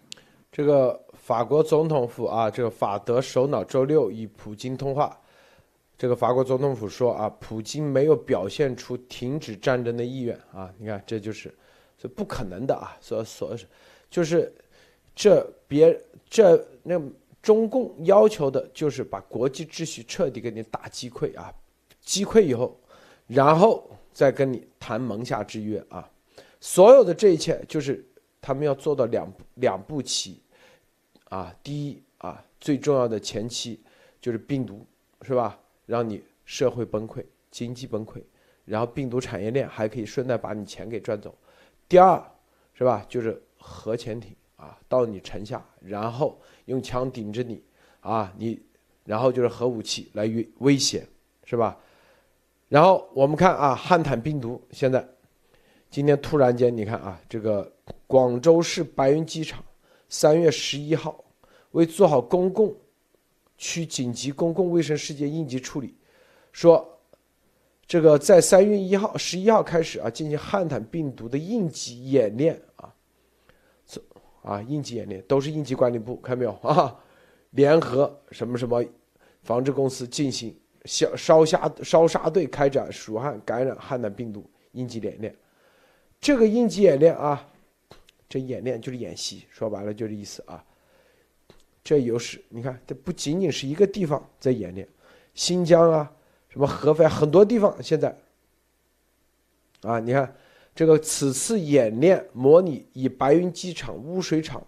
这个法国总统府啊，这个法德首脑周六与普京通话。这个法国总统府说啊，普京没有表现出停止战争的意愿啊。你看，这就是这不可能的啊。所所就是这别这那中共要求的就是把国际秩序彻底给你打击溃啊，击溃以后，然后再跟你谈盟下之约啊。所有的这一切就是他们要做到两两步棋啊。第一啊，最重要的前期就是病毒是吧，让你社会崩溃、经济崩溃，然后病毒产业链还可以顺带把你钱给赚走。第二是吧，就是核潜艇。啊，到你城下，然后用枪顶着你，啊，你，然后就是核武器来威威胁，是吧？然后我们看啊，汉坦病毒现在，今天突然间，你看啊，这个广州市白云机场，三月十一号，为做好公共区紧急公共卫生事件应急处理，说这个在三月一号、十一号开始啊，进行汉坦病毒的应急演练。啊，应急演练都是应急管理部，看到没有啊？联合什么什么防治公司进行消烧杀烧杀队开展蜀汉感染汉坦病毒应急演练。这个应急演练啊，这演练就是演习，说白了就是意思啊。这有是，你看，这不仅仅是一个地方在演练，新疆啊，什么合肥很多地方现在啊，你看。这个此次演练模拟以白云机场污水厂、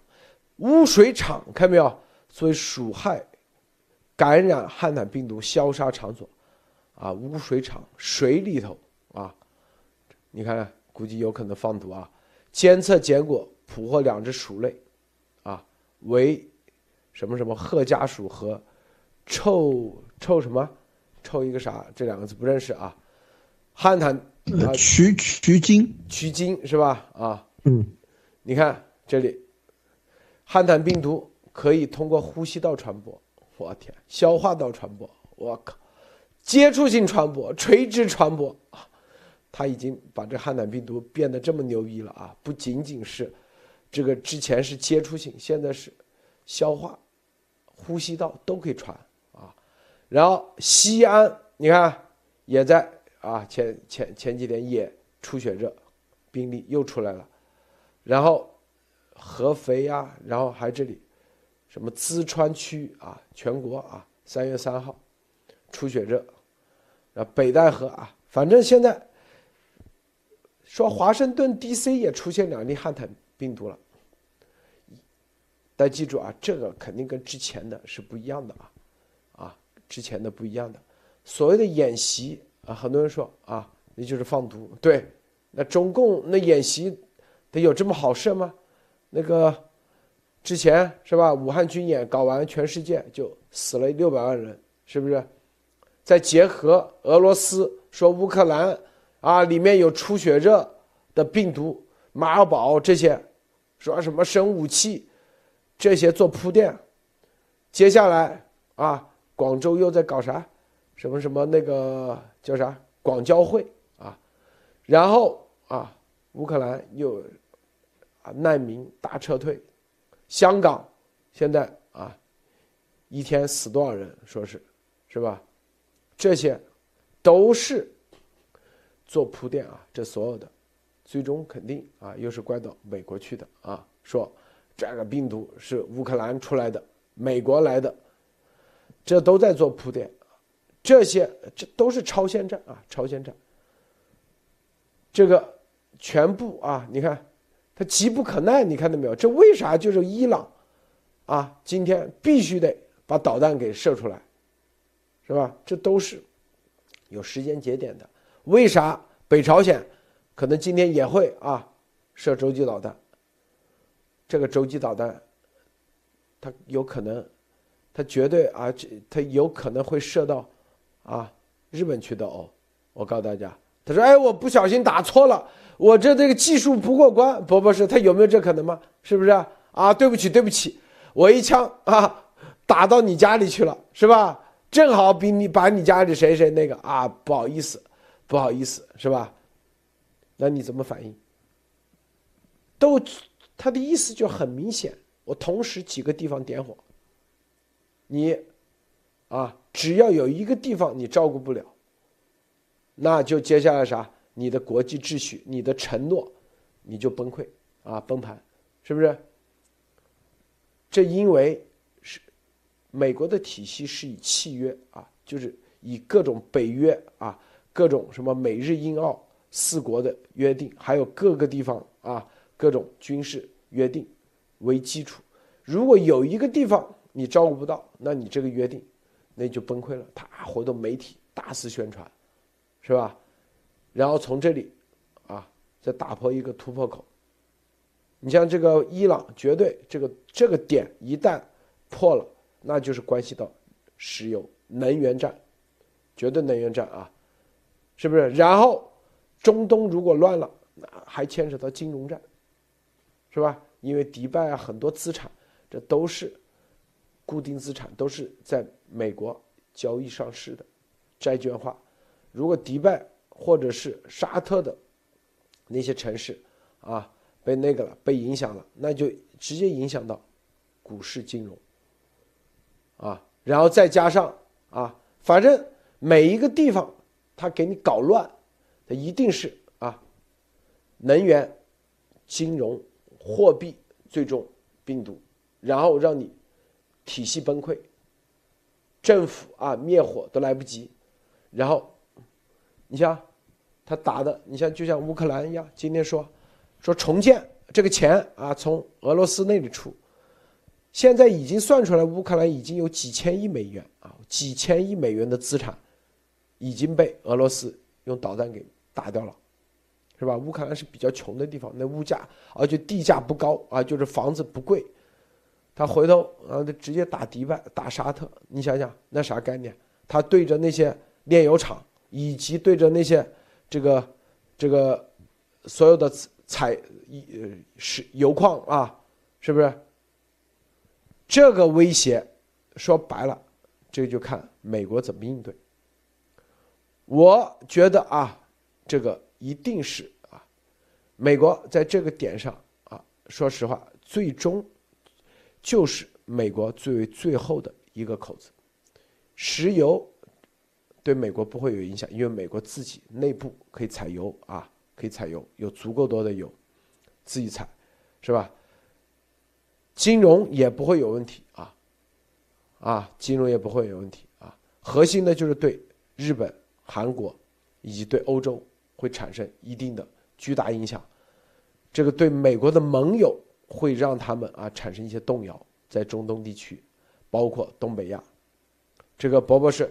污水厂看没有作为鼠害感染汉坦病毒消杀场所，啊，污水厂水里头啊，你看估计有可能放毒啊。监测结果捕获两只鼠类，啊，为什么什么褐家鼠和臭臭什么臭一个啥这两个字不认识啊，汉坦。啊，曲曲金，曲金是吧？啊，嗯，你看这里，汉坦病毒可以通过呼吸道传播，我天，消化道传播，我靠，接触性传播，垂直传播啊，他已经把这汉坦病毒变得这么牛逼了啊！不仅仅是这个之前是接触性，现在是消化、呼吸道都可以传啊。然后西安，你看也在。啊，前前前几天也出血热，病例又出来了，然后合肥呀，然后还这里，什么淄川区啊，全国啊，三月三号出血热，啊北戴河啊，反正现在说华盛顿 DC 也出现两例汉坦病毒了，但记住啊，这个肯定跟之前的是不一样的啊，啊，之前的不一样的，所谓的演习。啊，很多人说啊，那就是放毒。对，那中共那演习，得有这么好事吗？那个之前是吧？武汉军演搞完，全世界就死了六百万人，是不是？再结合俄罗斯说乌克兰啊，里面有出血热的病毒，马尔堡这些，说什么生武器，这些做铺垫。接下来啊，广州又在搞啥？什么什么那个叫啥广交会啊，然后啊乌克兰又啊难民大撤退，香港现在啊一天死多少人？说是是吧？这些都是做铺垫啊，这所有的最终肯定啊又是怪到美国去的啊，说这个病毒是乌克兰出来的，美国来的，这都在做铺垫。这些这都是超限战啊，超限战。这个全部啊，你看，它急不可耐，你看到没有？这为啥就是伊朗啊？今天必须得把导弹给射出来，是吧？这都是有时间节点的。为啥北朝鲜可能今天也会啊射洲际导弹？这个洲际导弹，它有可能，它绝对啊，这它有可能会射到。啊，日本去的哦，我告诉大家，他说：“哎，我不小心打错了，我这这个技术不过关。”不不是，他有没有这可能吗？是不是？啊，对不起，对不起，我一枪啊打到你家里去了，是吧？正好比你把你家里谁谁那个啊，不好意思，不好意思，是吧？那你怎么反应？都，他的意思就很明显，我同时几个地方点火，你。啊，只要有一个地方你照顾不了，那就接下来啥？你的国际秩序、你的承诺，你就崩溃啊，崩盘，是不是？这因为是美国的体系是以契约啊，就是以各种北约啊、各种什么美日英澳四国的约定，还有各个地方啊各种军事约定为基础。如果有一个地方你照顾不到，那你这个约定那就崩溃了。他活动媒体大肆宣传，是吧？然后从这里啊再打破一个突破口。你像这个伊朗，绝对这个这个点一旦破了，那就是关系到石油能源战，绝对能源战啊，是不是？然后中东如果乱了，那还牵扯到金融战，是吧？因为迪拜啊很多资产，这都是固定资产，都是在美国交易上市的债券化。如果迪拜或者是沙特的那些城市啊。被那个了，被影响了，那就直接影响到股市金融啊，然后再加上啊，反正每一个地方他给你搞乱，他一定是啊，能源、金融、货币最终病毒，然后让你体系崩溃，政府啊灭火都来不及，然后你像他打的，你像就像乌克兰一样，今天说。说重建这个钱啊，从俄罗斯那里出，现在已经算出来，乌克兰已经有几千亿美元啊，几千亿美元的资产已经被俄罗斯用导弹给打掉了，是吧？乌克兰是比较穷的地方，那物价而且地价不高啊，就是房子不贵，他回头啊，直接打迪拜、打沙特，你想想那啥概念？他对着那些炼油厂以及对着那些这个这个所有的。采呃是油矿啊，是不是？这个威胁说白了，这就看美国怎么应对。我觉得啊，这个一定是啊，美国在这个点上啊，说实话，最终就是美国最为最后的一个口子。石油对美国不会有影响，因为美国自己内部可以采油啊。可以采油，有足够多的油，自己采，是吧？金融也不会有问题啊，啊，金融也不会有问题啊。核心的就是对日本、韩国以及对欧洲会产生一定的巨大影响，这个对美国的盟友会让他们啊产生一些动摇，在中东地区，包括东北亚，这个博博士。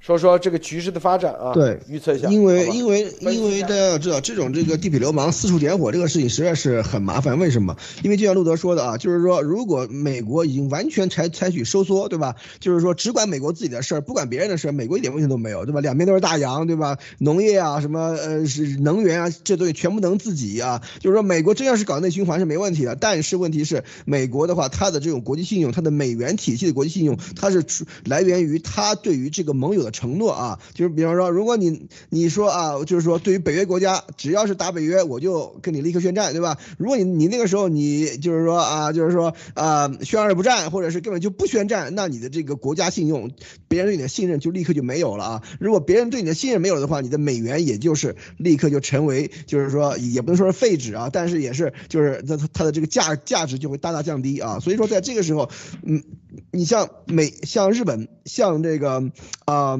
说说这个局势的发展啊，对，预测一下。因为因为因为大家要知道，这种这个地痞流氓四处点火这个事情实在是很麻烦。为什么？因为就像路德说的啊，就是说，如果美国已经完全采采取收缩，对吧？就是说只管美国自己的事儿，不管别人的事儿，美国一点问题都没有，对吧？两边都是大洋，对吧？农业啊，什么呃是能源啊，这东西全部能自己啊。就是说，美国真要是搞内循环是没问题的，但是问题是，美国的话，它的这种国际信用，它的美元体系的国际信用，它是来源于它对于这个盟友的承诺啊。就是比方说，如果你你说啊，就是说对于北约国家，只要是打北约，我就跟你立刻宣战，对吧？如果你你那个时候你就是说啊，就是说啊，宣而不战，或者是根本就不宣战，那你的这个国家信用，别人对你的信任就立刻就没有了啊。如果别人对你的信任没有的话，你的美元也就是立刻就成为，就是说也不能说是废纸啊，但是也是就是它它的这个价价值就会大大降低啊。所以说在这个时候，嗯，你像美像日本像这个啊。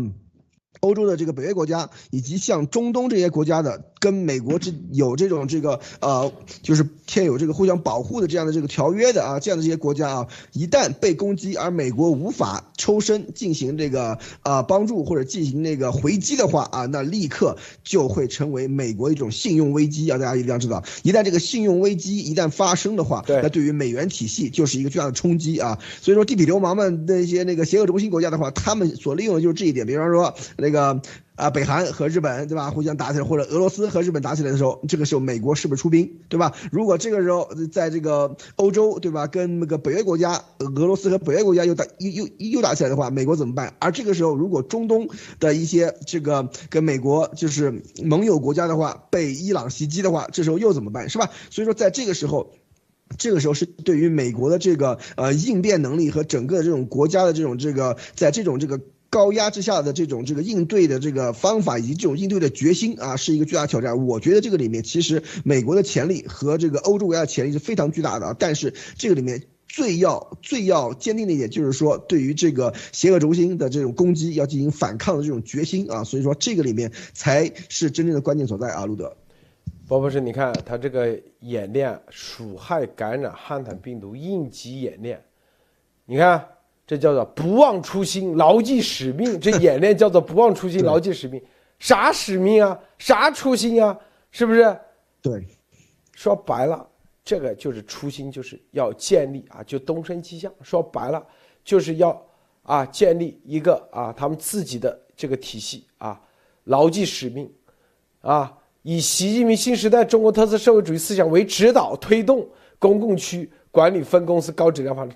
欧洲的这个北约国家，以及像中东这些国家的。跟美国之有这种这个呃，就是签有这个互相保护的这样的这个条约的啊，这样的这些国家啊，一旦被攻击，而美国无法抽身进行这个啊帮助或者进行那个回击的话啊，那立刻就会成为美国一种信用危机啊！大家一定要知道，一旦这个信用危机一旦发生的话，那对于美元体系就是一个巨大的冲击啊！所以说，地痞流氓们那些那个邪恶中心国家的话，他们所利用的就是这一点，比方说那这个。啊，北韩和日本对吧，互相打起来，或者俄罗斯和日本打起来的时候，这个时候美国是不是出兵，对吧？如果这个时候在这个欧洲，对吧，跟那个北约国家，俄罗斯和北约国家又打又又又打起来的话，美国怎么办？而这个时候，如果中东的一些这个跟美国就是盟友国家的话，被伊朗袭击的话，这时候又怎么办，是吧？所以说，在这个时候，这个时候是对于美国的这个呃应变能力和整个这种国家的这种这个在这种这个。高压之下的这种这个应对的这个方法以及这种应对的决心啊，是一个巨大挑战。我觉得这个里面其实美国的潜力和这个欧洲国家的潜力是非常巨大的啊。但是这个里面最要最要坚定的一点就是说，对于这个邪恶轴心的这种攻击要进行反抗的这种决心啊，所以说这个里面才是真正的关键所在啊，路德。包博士，你看他这个演练鼠害感染汉坦病毒应急演练，你看这叫做不忘初心，牢记使命。这演练叫做不忘初心，牢记使命。啥使命啊？啥初心啊？是不是？对，说白了，这个就是初心，就是要建立啊，就东升西降。说白了，就是要啊，建立一个啊，他们自己的这个体系啊，牢记使命，啊。以习近平新时代中国特色社会主义思想为指导，推动公共区管理分公司高质量发展。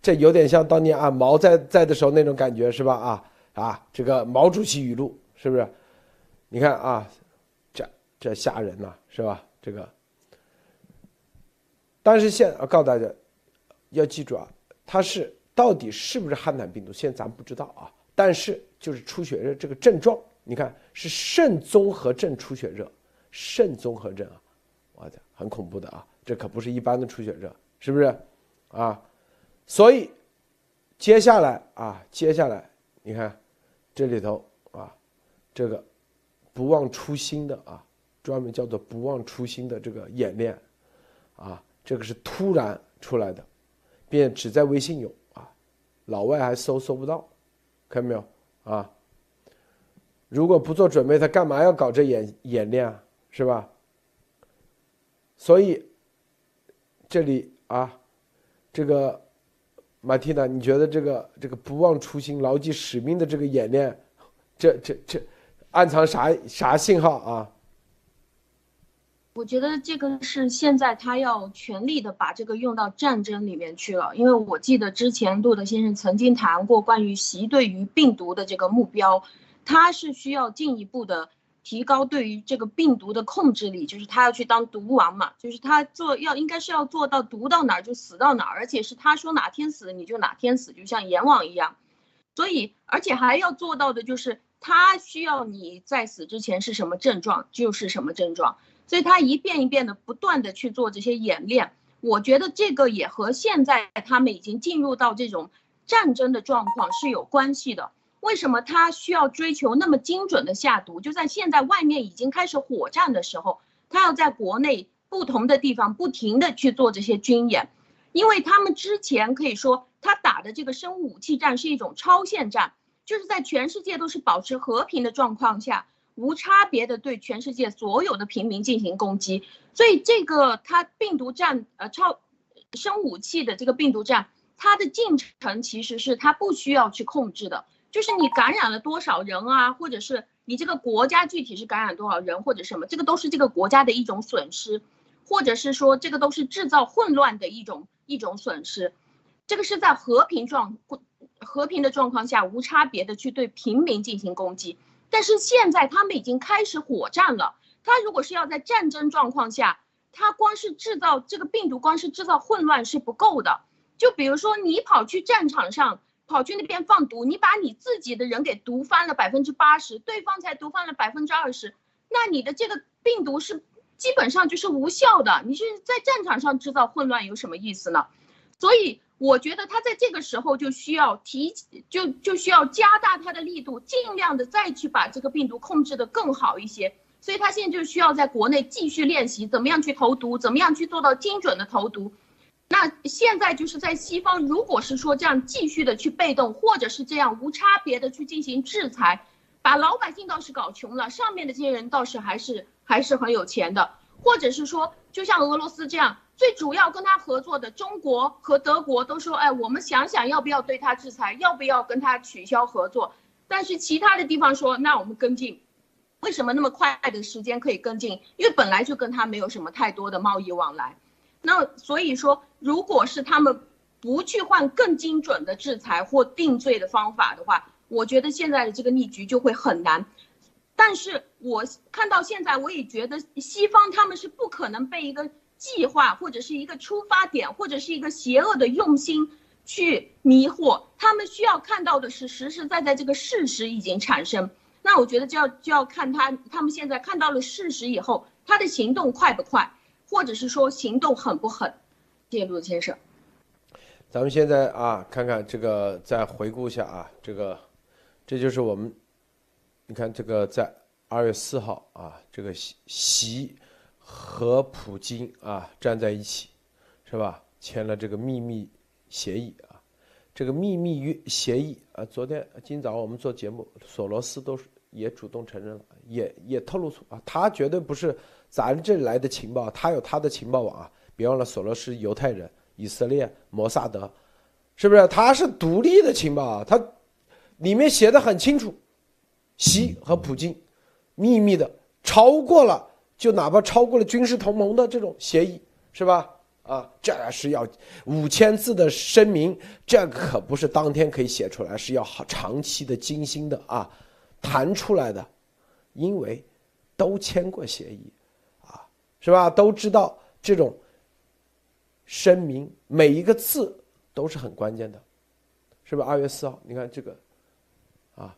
这有点像当年啊毛在在的时候那种感觉是吧？啊啊，这个毛主席语录是不是？你看啊，这这吓人呐，是吧？这个，但是现啊告诉大家，要记住啊，它是到底是不是汉坦病毒，现在咱不知道啊。但是就是出血热这个症状，你看是肾综合症出血热。肾综合症啊，我的很恐怖的啊，这可不是一般的出血热，是不是？啊，所以接下来啊，接下来你看这里头啊，这个不忘初心的啊，专门叫做不忘初心的这个演练啊，这个是突然出来的，并只在微信有啊，老外还搜搜不到，看到没有啊？如果不做准备，他干嘛要搞这演演练啊？是吧？所以这里啊，这个马蒂娜，你觉得这个这个不忘初心、牢记使命的这个演练，这这这暗藏啥啥信号啊？我觉得这个是现在他要全力的把这个用到战争里面去了，因为我记得之前路德先生曾经谈过关于习对于病毒的这个目标，他是需要进一步的。提高对于这个病毒的控制力，就是他要去当毒王嘛，就是他做要应该是要做到毒到哪儿就死到哪儿，而且是他说哪天死你就哪天死，就像阎王一样。所以，而且还要做到的就是他需要你在死之前是什么症状就是什么症状，所以他一遍一遍的不断的去做这些演练。我觉得这个也和现在他们已经进入到这种战争的状况是有关系的。为什么他需要追求那么精准的下毒？就在现在外面已经开始火战的时候，他要在国内不同的地方不停的去做这些军演，因为他们之前可以说他打的这个生物武器战是一种超限战，就是在全世界都是保持和平的状况下，无差别的对全世界所有的平民进行攻击。所以这个他病毒战，呃，超生物武器的这个病毒战，它的进程其实是他不需要去控制的。就是你感染了多少人啊，或者是你这个国家具体是感染多少人，或者什么，这个都是这个国家的一种损失，或者是说这个都是制造混乱的一种一种损失，这个是在和平状和平的状况下无差别的去对平民进行攻击，但是现在他们已经开始火战了，他如果是要在战争状况下，他光是制造这个病毒，光是制造混乱是不够的，就比如说你跑去战场上。跑去那边放毒，你把你自己的人给毒翻了百分之八十，对方才毒翻了百分之二十，那你的这个病毒是基本上就是无效的。你是在战场上制造混乱有什么意思呢？所以我觉得他在这个时候就需要提，就就需要加大他的力度，尽量的再去把这个病毒控制的更好一些。所以他现在就需要在国内继续练习怎么样去投毒，怎么样去做到精准的投毒。那现在就是在西方，如果是说这样继续的去被动，或者是这样无差别的去进行制裁，把老百姓倒是搞穷了，上面的这些人倒是还是还是很有钱的，或者是说，就像俄罗斯这样，最主要跟他合作的中国和德国都说，哎，我们想想要不要对他制裁，要不要跟他取消合作，但是其他的地方说，那我们跟进，为什么那么快的时间可以跟进？因为本来就跟他没有什么太多的贸易往来。那所以说，如果是他们不去换更精准的制裁或定罪的方法的话，我觉得现在的这个逆局就会很难。但是我看到现在，我也觉得西方他们是不可能被一个计划或者是一个出发点或者是一个邪恶的用心去迷惑，他们需要看到的是实实在在这个事实已经产生。那我觉得就要就要看他他们现在看到了事实以后，他的行动快不快。或者是说行动狠不狠，谢谢陆先生。咱们现在啊，看看这个，再回顾一下啊，这个，这就是我们，你看这个在二月四号啊，这个习和普京啊站在一起，是吧？签了这个秘密协议啊，这个秘密约协议啊，昨天今早我们做节目，索罗斯都是也主动承认了，也也透露出啊，他绝对不是咱这里来的情报，他有他的情报网啊，别忘了索罗斯犹太人。以色列摩萨德，是不是？他是独立的情报啊，他里面写的很清楚，习和普京秘密的超过了，就哪怕超过了军事同盟的这种协议，是吧？啊，这是要五千字的声明，这可不是当天可以写出来，是要好长期的精心的啊谈出来的，因为都签过协议，是吧？都知道这种。声明每一个字都是很关键的，是不是？二月四号，你看这个，啊，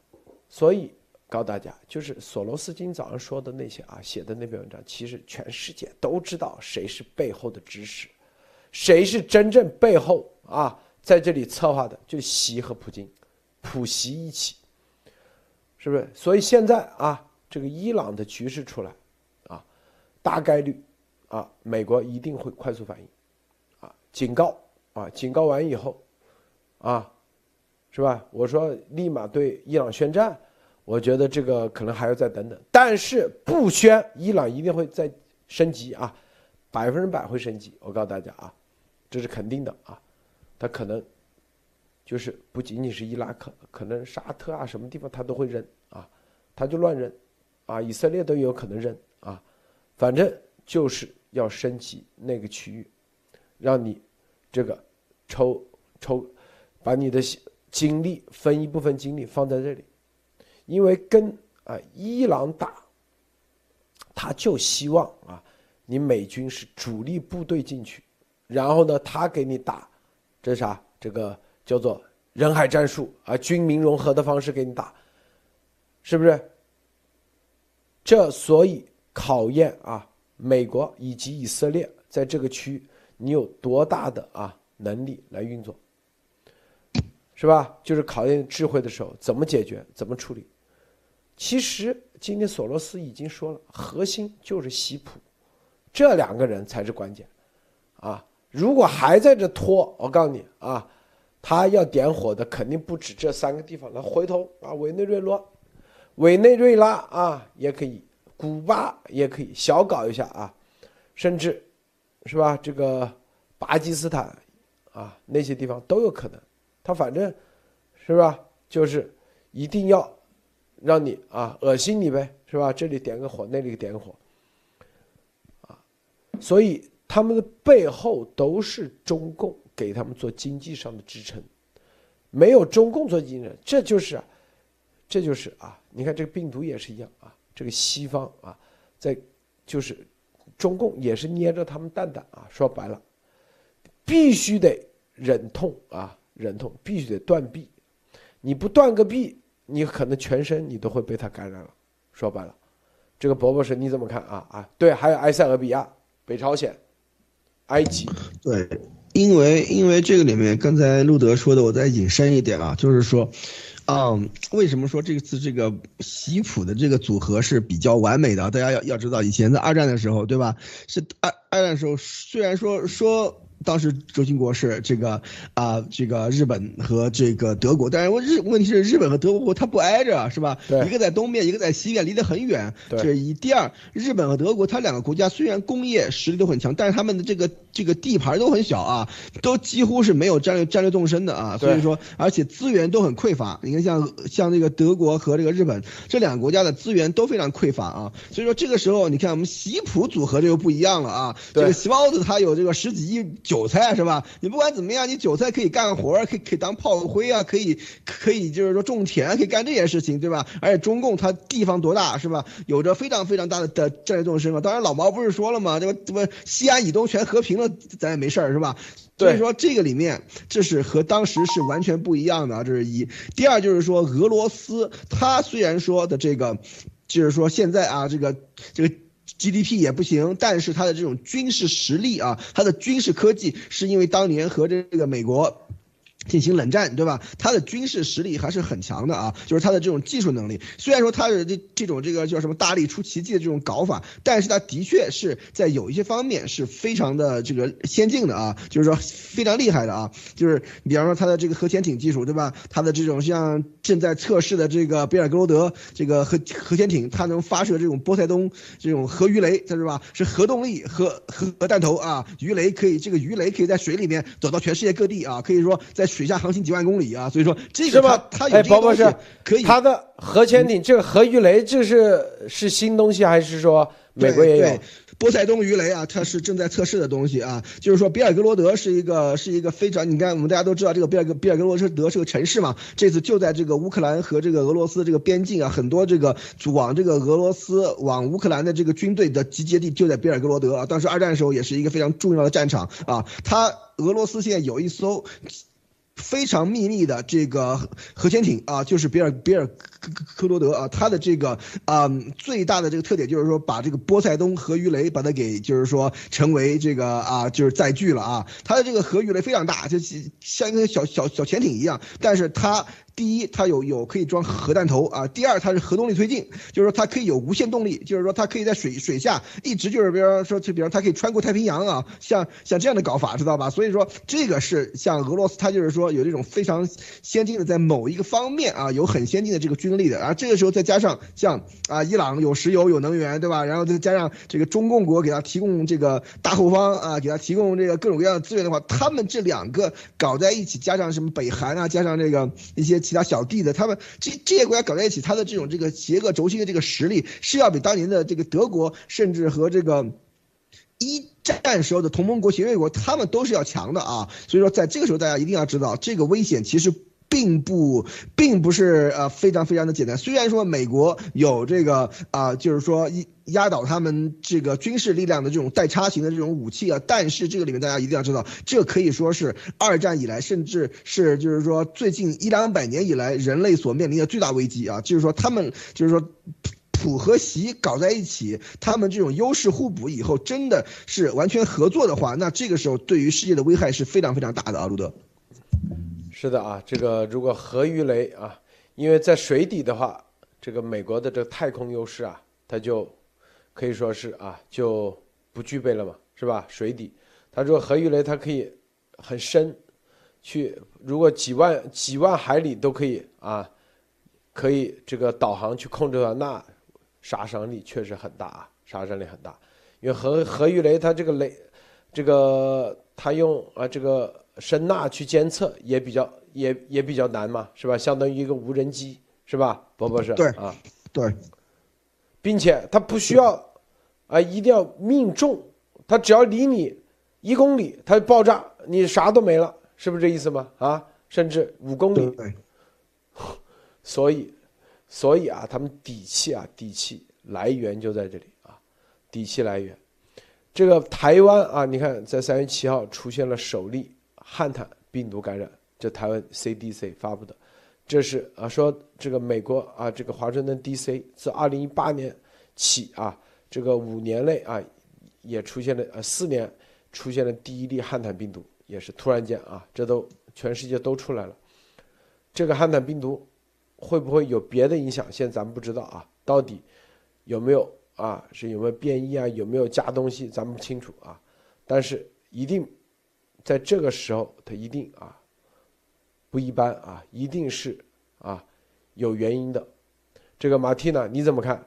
所以告诉大家，就是索罗斯今早上说的那些啊，写的那篇文章，其实全世界都知道谁是背后的指使，谁是真正背后啊，在这里策划的，就习和普京，普习一起，是不是？所以现在啊，这个伊朗的局势出来，大概率啊，美国一定会快速反应。啊警告啊！警告完以后，啊，是吧？我说立马对伊朗宣战，我觉得这个可能还要再等等。但是不宣，伊朗一定会再升级啊，百分之百会升级。我告诉大家啊，这是肯定的啊。他可能就是不仅仅是伊拉克，可能沙特啊什么地方他都会扔啊，他就乱扔啊，以色列都有可能扔啊，反正就是要升级那个区域。让你这个抽抽，把你的精力分一部分精力放在这里，因为跟啊伊朗打，他就希望啊你美军是主力部队进去，然后呢他给你打，这啥？这个叫做人海战术啊，军民融合的方式给你打，是不是？这所以考验啊美国以及以色列在这个区域。你有多大的啊能力来运作，是吧？就是考验智慧的时候，怎么解决，怎么处理？其实今天索罗斯已经说了，核心就是西普，这两个人才是关键，啊！如果还在这拖，我告诉你啊，他要点火的肯定不止这三个地方。那回头啊，委内瑞拉、委内瑞拉啊也可以，古巴也可以小搞一下啊，甚至。是吧？这个巴基斯坦啊，那些地方都有可能。他反正，是吧？就是一定要让你啊恶心你呗，是吧？这里点个火，那里点个火，啊，所以他们的背后都是中共给他们做经济上的支撑。没有中共做经济，这就是，这就是啊！你看这个病毒也是一样啊，这个西方啊，在就是。中共也是捏着他们蛋蛋啊！说白了，必须得忍痛啊，忍痛，必须得断臂。你不断个臂，你可能全身你都会被他感染了。说白了，这个伯伯是你怎么看啊？啊，对，还有埃塞俄比亚、北朝鲜、埃及。对，因为因为这个里面刚才路德说的，我再引申一点啊，就是说。嗯，为什么说这次这个习普的这个组合是比较完美的？大家要要知道，以前在二战的时候，对吧？是二二战的时候，虽然说说。当时轴心国是这个啊，这个日本和这个德国，但是问日问题是日本和德国它不挨着，是吧？一个在东边，一个在西边，离得很远。这一第二，日本和德国它两个国家虽然工业实力都很强，但是他们的这个这个地盘都很小啊，都几乎是没有战略战略纵深的啊。所以说，而且资源都很匮乏。你看，像像这个德国和这个日本这两个国家的资源都非常匮乏啊。所以说，这个时候你看我们习普组合这就不一样了啊。这个习包子他有这个十几亿。韭菜是吧？你不管怎么样，你韭菜可以干活可以 可以当炮灰啊，可以可以就是说种田，可以干这些事情，对吧？而且中共它地方多大是吧？有着非常非常大的的战略纵深嘛。当然老毛不是说了吗？这个这个西安以东全和平了，咱也没事儿是吧？所以说这个里面这是和当时是完全不一样的，这是一。第二就是说俄罗斯，它虽然说的这个，就是说现在啊，这个这个。GDP 也不行，但是它的这种军事实力啊，它的军事科技是因为当年和这个美国。进行冷战，对吧？他的军事实力还是很强的啊，就是他的这种技术能力。虽然说他的这这种这个叫什么大力出奇迹的这种搞法，但是他的确是在有一些方面是非常的这个先进的啊，就是说非常厉害的啊。就是比方说他的这个核潜艇技术，对吧？他的这种像正在测试的这个比尔格罗德这个核核潜艇，它能发射这种波塞冬这种核鱼雷，它是吧？是核动力核核核弹头啊，鱼雷可以这个鱼雷可以在水里面走到全世界各地啊，可以说在。水下航行几万公里啊，所以说这个它它有这个东西可以。它的核潜艇这个核鱼雷，这是是新东西还是说美国也有？波塞冬鱼雷啊，它是正在测试的东西啊。就是说，比尔格罗德是一个是一个非常，你看我们大家都知道这个比尔格比尔格罗德是个城市嘛。这次就在这个乌克兰和这个俄罗斯这个边境啊，很多这个往这个俄罗斯往乌克兰的这个军队的集结地就在比尔格罗德啊。当时二战的时候也是一个非常重要的战场啊。它俄罗斯现在有一艘。非常秘密的这个核潜艇啊，就是比尔比尔科科罗德啊，它的这个啊最大的这个特点就是说把这个波塞冬核鱼雷把它给就是说成为这个啊就是载具了啊，它的这个核鱼雷非常大，就像一个小小小潜艇一样，但是它。第一，它有有可以装核弹头啊。第二，它是核动力推进，就是说它可以有无限动力，就是说它可以在水水下一直就是，比如说，就比如它可以穿过太平洋啊，像像这样的搞法，知道吧？所以说这个是像俄罗斯，它就是说有这种非常先进的，在某一个方面啊，有很先进的这个军经历的。然后这个时候再加上像啊，伊朗有石油有能源，对吧？然后再加上这个中共国给他提供这个大后方啊，给他提供这个各种各样的资源的话，他们这两个搞在一起，加上什么北韩啊，加上这个一些。其他小弟的，他们这这些国家搞在一起，他的这种这个邪恶轴心的这个实力，是要比当年的这个德国，甚至和这个一战时候的同盟国、协约国，他们都是要强的啊。所以说，在这个时候，大家一定要知道，这个危险其实。并不，并不是呃非常非常的简单。虽然说美国有这个啊，就是说一压倒他们这个军事力量的这种代差型的这种武器啊，但是这个里面大家一定要知道，这可以说是二战以来，甚至是就是说最近一两百年以来人类所面临的最大危机啊。就是说他们就是说普和习搞在一起，他们这种优势互补以后，真的是完全合作的话，那这个时候对于世界的危害是非常非常大的啊，路德。是的啊，这个如果核鱼雷啊，因为在水底的话，这个美国的这个太空优势啊，它就可以说是啊就不具备了嘛，是吧？水底，它如果核鱼雷它可以很深，去如果几万几万海里都可以啊，可以这个导航去控制的话，那杀伤力确实很大啊，杀伤力很大。因为核核鱼雷它这个雷，这个它用啊这个。声呐去监测也比较也也比较难嘛，是吧？相当于一个无人机，是吧？博博士，对啊，对，并且它不需要啊，一定要命中，它只要离你一公里，它爆炸，你啥都没了，是不是这意思吗？啊，甚至五公里，所以，所以啊，他们底气啊，底气来源就在这里啊，底气来源，这个台湾啊，你看在三月七号出现了首例。汉坦病毒感染，这台湾 CDC 发布的，这是啊说这个美国啊这个华盛顿 DC 自二零一八年起啊这个五年内啊也出现了呃四年出现了第一例汉坦病毒，也是突然间啊这都全世界都出来了，这个汉坦病毒会不会有别的影响？现在咱们不知道啊，到底有没有啊是有没有变异啊有没有加东西咱们不清楚啊，但是一定。在这个时候，他一定啊不一般啊，一定是啊有原因的。这个马蒂娜你怎么看？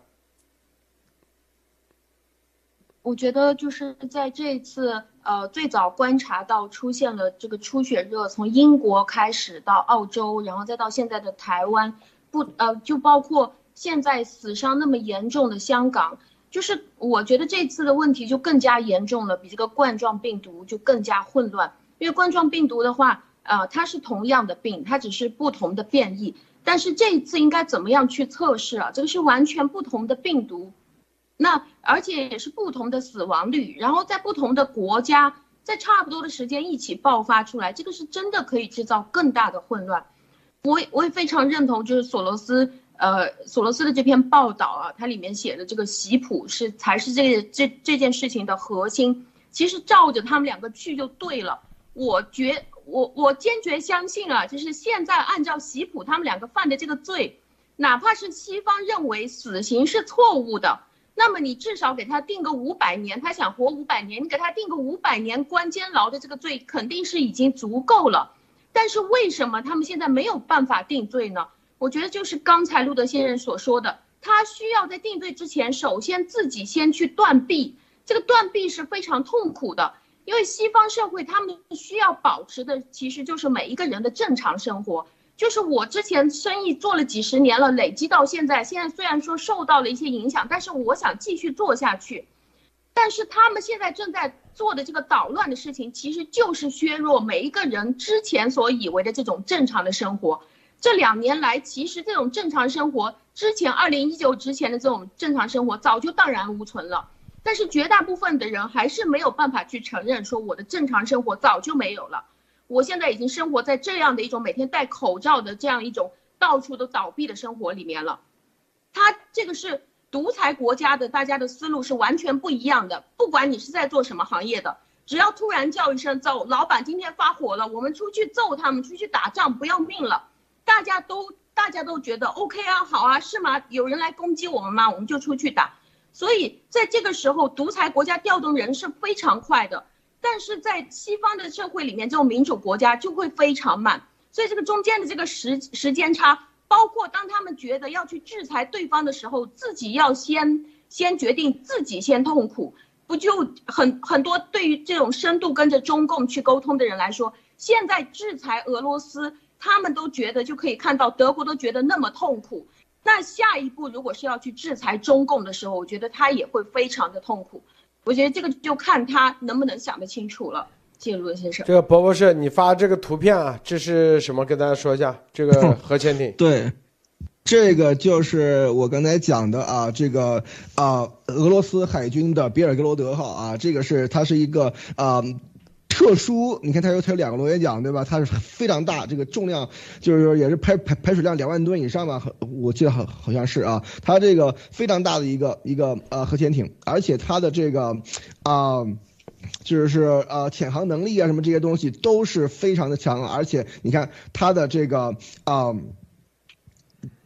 我觉得就是在这次呃最早观察到出现了这个出血热，从英国开始到澳洲，然后再到现在的台湾，不呃就包括现在死伤那么严重的香港。就是我觉得这次的问题就更加严重了，比这个冠状病毒就更加混乱。因为冠状病毒的话，呃，它是同样的病，它只是不同的变异。但是这一次应该怎么样去测试啊？这个是完全不同的病毒，那而且也是不同的死亡率，然后在不同的国家，在差不多的时间一起爆发出来，这个是真的可以制造更大的混乱。我我也非常认同，就是索罗斯。呃，索罗斯的这篇报道啊，它里面写的这个习普是才是这这这件事情的核心。其实照着他们两个去就对了。我觉我我坚决相信啊，就是现在按照习普他们两个犯的这个罪，哪怕是西方认为死刑是错误的，那么你至少给他定个五百年，他想活五百年，你给他定个五百年关监牢的这个罪，肯定是已经足够了。但是为什么他们现在没有办法定罪呢？我觉得就是刚才路德先生所说的，他需要在定罪之前，首先自己先去断臂。这个断臂是非常痛苦的，因为西方社会他们需要保持的其实就是每一个人的正常生活。就是我之前生意做了几十年了，累积到现在，现在虽然说受到了一些影响，但是我想继续做下去。但是他们现在正在做的这个捣乱的事情，其实就是削弱每一个人之前所以为的这种正常的生活。这两年来，其实这种正常生活之前二零一九之前的这种正常生活早就荡然无存了。但是绝大部分的人还是没有办法去承认，说我的正常生活早就没有了。我现在已经生活在这样的一种每天戴口罩的这样一种到处都倒闭的生活里面了。他这个是独裁国家的，大家的思路是完全不一样的。不管你是在做什么行业的，只要突然叫一声走，老板今天发火了，我们出去揍他们，出去打仗不要命了，大家都大家都觉得 OK 啊，好啊，是吗？有人来攻击我们吗？我们就出去打。所以在这个时候，独裁国家调动人是非常快的，但是在西方的社会里面，这种民主国家就会非常慢。所以这个中间的这个时时间差，包括当他们觉得要去制裁对方的时候，自己要先先决定自己先痛苦，不就很很多对于这种深度跟着中共去沟通的人来说，现在制裁俄罗斯，他们都觉得就可以看到德国都觉得那么痛苦。那下一步如果是要去制裁中共的时候，我觉得他也会非常的痛苦。我觉得这个就看他能不能想得清楚了。谢谢陆先生。这个博博士，你发这个图片啊，这是什么？跟大家说一下，这个核潜艇。对，这个就是我刚才讲的啊，这个啊，俄罗斯海军的比尔格罗德号啊，这个是它是一个啊。特殊，你看它有它有两个螺旋桨，对吧？它是非常大，这个重量就是说也是排排排水量两万吨以上吧，我记得好好像是啊。它这个非常大的一个一个呃核潜艇，而且它的这个啊，就是呃潜航能力啊什么这些东西都是非常的强，而且你看它的这个啊。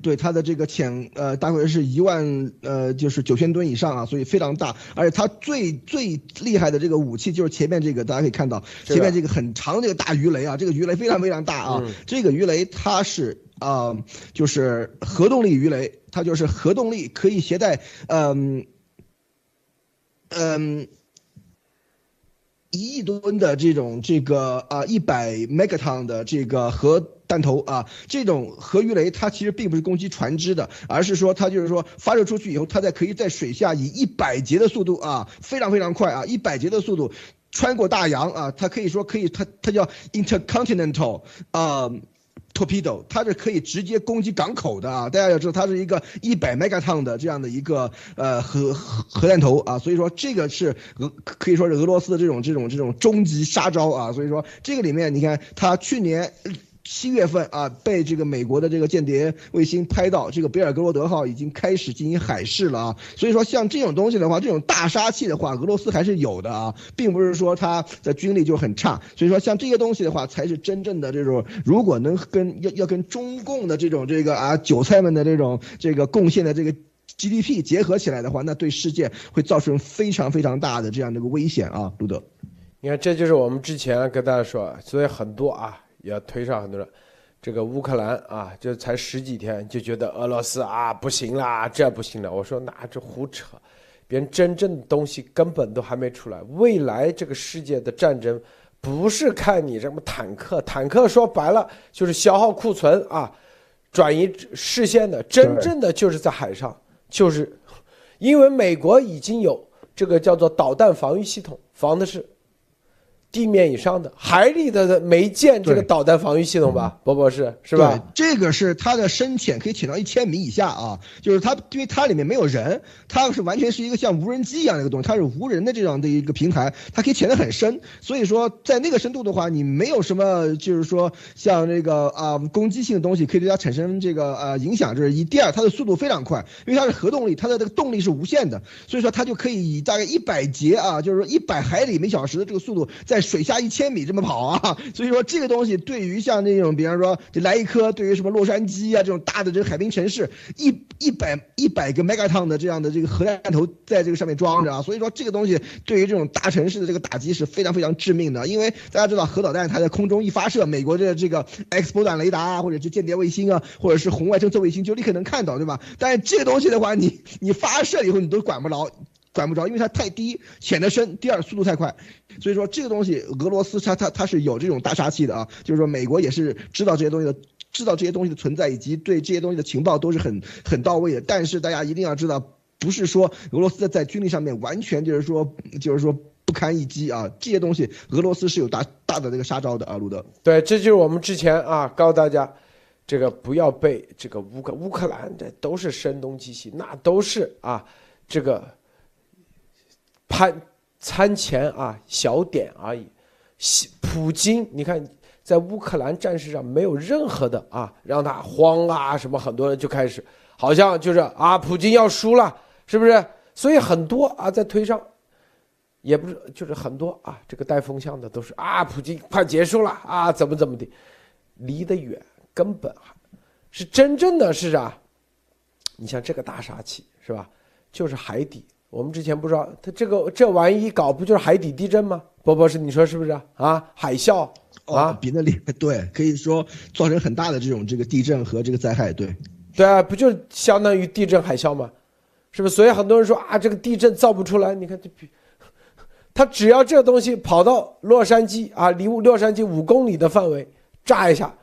对它的这个潜呃大概是一万呃就是九千吨以上啊，所以非常大，而且它最最厉害的这个武器就是前面这个，大家可以看到前面这个很长这个大鱼雷啊，这个鱼雷非常非常大啊，这个鱼雷它是啊就是核动力鱼雷，它就是核动力可以携带嗯嗯一亿吨的这种这个啊一百 megaton 的这个核。弹头啊，这种核鱼雷它其实并不是攻击船只的，而是说它就是说发射出去以后，它在可以在水下以一百节的速度啊，非常非常快啊，一百节的速度穿过大洋啊，它可以说可以，它它叫 intercontinental 啊。torpedo，它是可以直接攻击港口的啊！大家要知道，它是一个一百 megaton 的这样的一个呃核核核弹头啊，所以说这个是俄可以说是俄罗斯的这种这种这种终极杀招啊！所以说这个里面你看，它去年。七月份啊，被这个美国的这个间谍卫星拍到，这个比尔格罗德号已经开始进行海试了啊。所以说，像这种东西的话，这种大杀器的话，俄罗斯还是有的啊，并不是说它的军力就很差。所以说，像这些东西的话，才是真正的这种，如果能跟要要跟中共的这种这个啊韭菜们的这种这个贡献的这个 GDP 结合起来的话，那对世界会造成非常非常大的这样的一个危险啊，路德。你看，这就是我们之前跟大家说，所以很多啊。也推上很多人，这个乌克兰啊，就才十几天就觉得俄罗斯啊不行啦，这不行了。我说那这胡扯，别人真正的东西根本都还没出来。未来这个世界的战争不是看你什么坦克，坦克说白了就是消耗库存啊，转移视线的。真正的就是在海上，就是因为美国已经有这个叫做导弹防御系统，防的是。地面以上的，海里的没建这个导弹防御系统吧？博博士是吧？这个是它的深潜可以潜到一千米以下啊，就是它因为它里面没有人，它是完全是一个像无人机一样的一个东西，它是无人的这样的一个平台，它可以潜得很深。所以说在那个深度的话，你没有什么就是说像这个啊攻击性的东西可以对它产生这个呃影响，这是一。第二，它的速度非常快，因为它是核动力，它的这个动力是无限的，所以说它就可以以大概一百节啊，就是说一百海里每小时的这个速度在。水下一千米这么跑啊，所以说这个东西对于像那种，比方说就来一颗，对于什么洛杉矶啊这种大的这个海滨城市，一一百一百个 megaton 的这样的这个核弹头在这个上面装着啊，所以说这个东西对于这种大城市的这个打击是非常非常致命的，因为大家知道核导弹它在空中一发射，美国的这个 X 波段雷达啊，或者是间谍卫星啊，或者是红外侦测卫星就立刻能看到，对吧？但是这个东西的话，你你发射以后你都管不着。管不着，因为它太低，潜得深。第二，速度太快，所以说这个东西，俄罗斯它它它是有这种大杀器的啊。就是说，美国也是知道这些东西的，知道这些东西的存在，以及对这些东西的情报都是很很到位的。但是大家一定要知道，不是说俄罗斯在军力上面完全就是说就是说不堪一击啊。这些东西，俄罗斯是有大大的这个杀招的啊，路德。对，这就是我们之前啊告诉大家，这个不要被这个乌克乌克兰这都是声东击西，那都是啊这个。攀参前啊，小点而已。普京，你看在乌克兰战事上没有任何的啊，让他慌啊什么，很多人就开始好像就是啊，普京要输了，是不是？所以很多啊在推上，也不是就是很多啊，这个带风向的都是啊，普京快结束了啊，怎么怎么的，离得远，根本是真正的是啥？你像这个大杀器是吧？就是海底。我们之前不知道，他这个这玩意一搞，不就是海底地震吗？波博士，你说是不是啊？海啸啊，比那里对，可以说造成很大的这种这个地震和这个灾害，对，对啊，不就相当于地震海啸吗？是不是？所以很多人说啊，这个地震造不出来。你看这，他只要这个东西跑到洛杉矶啊，离洛杉矶五公里的范围炸一下，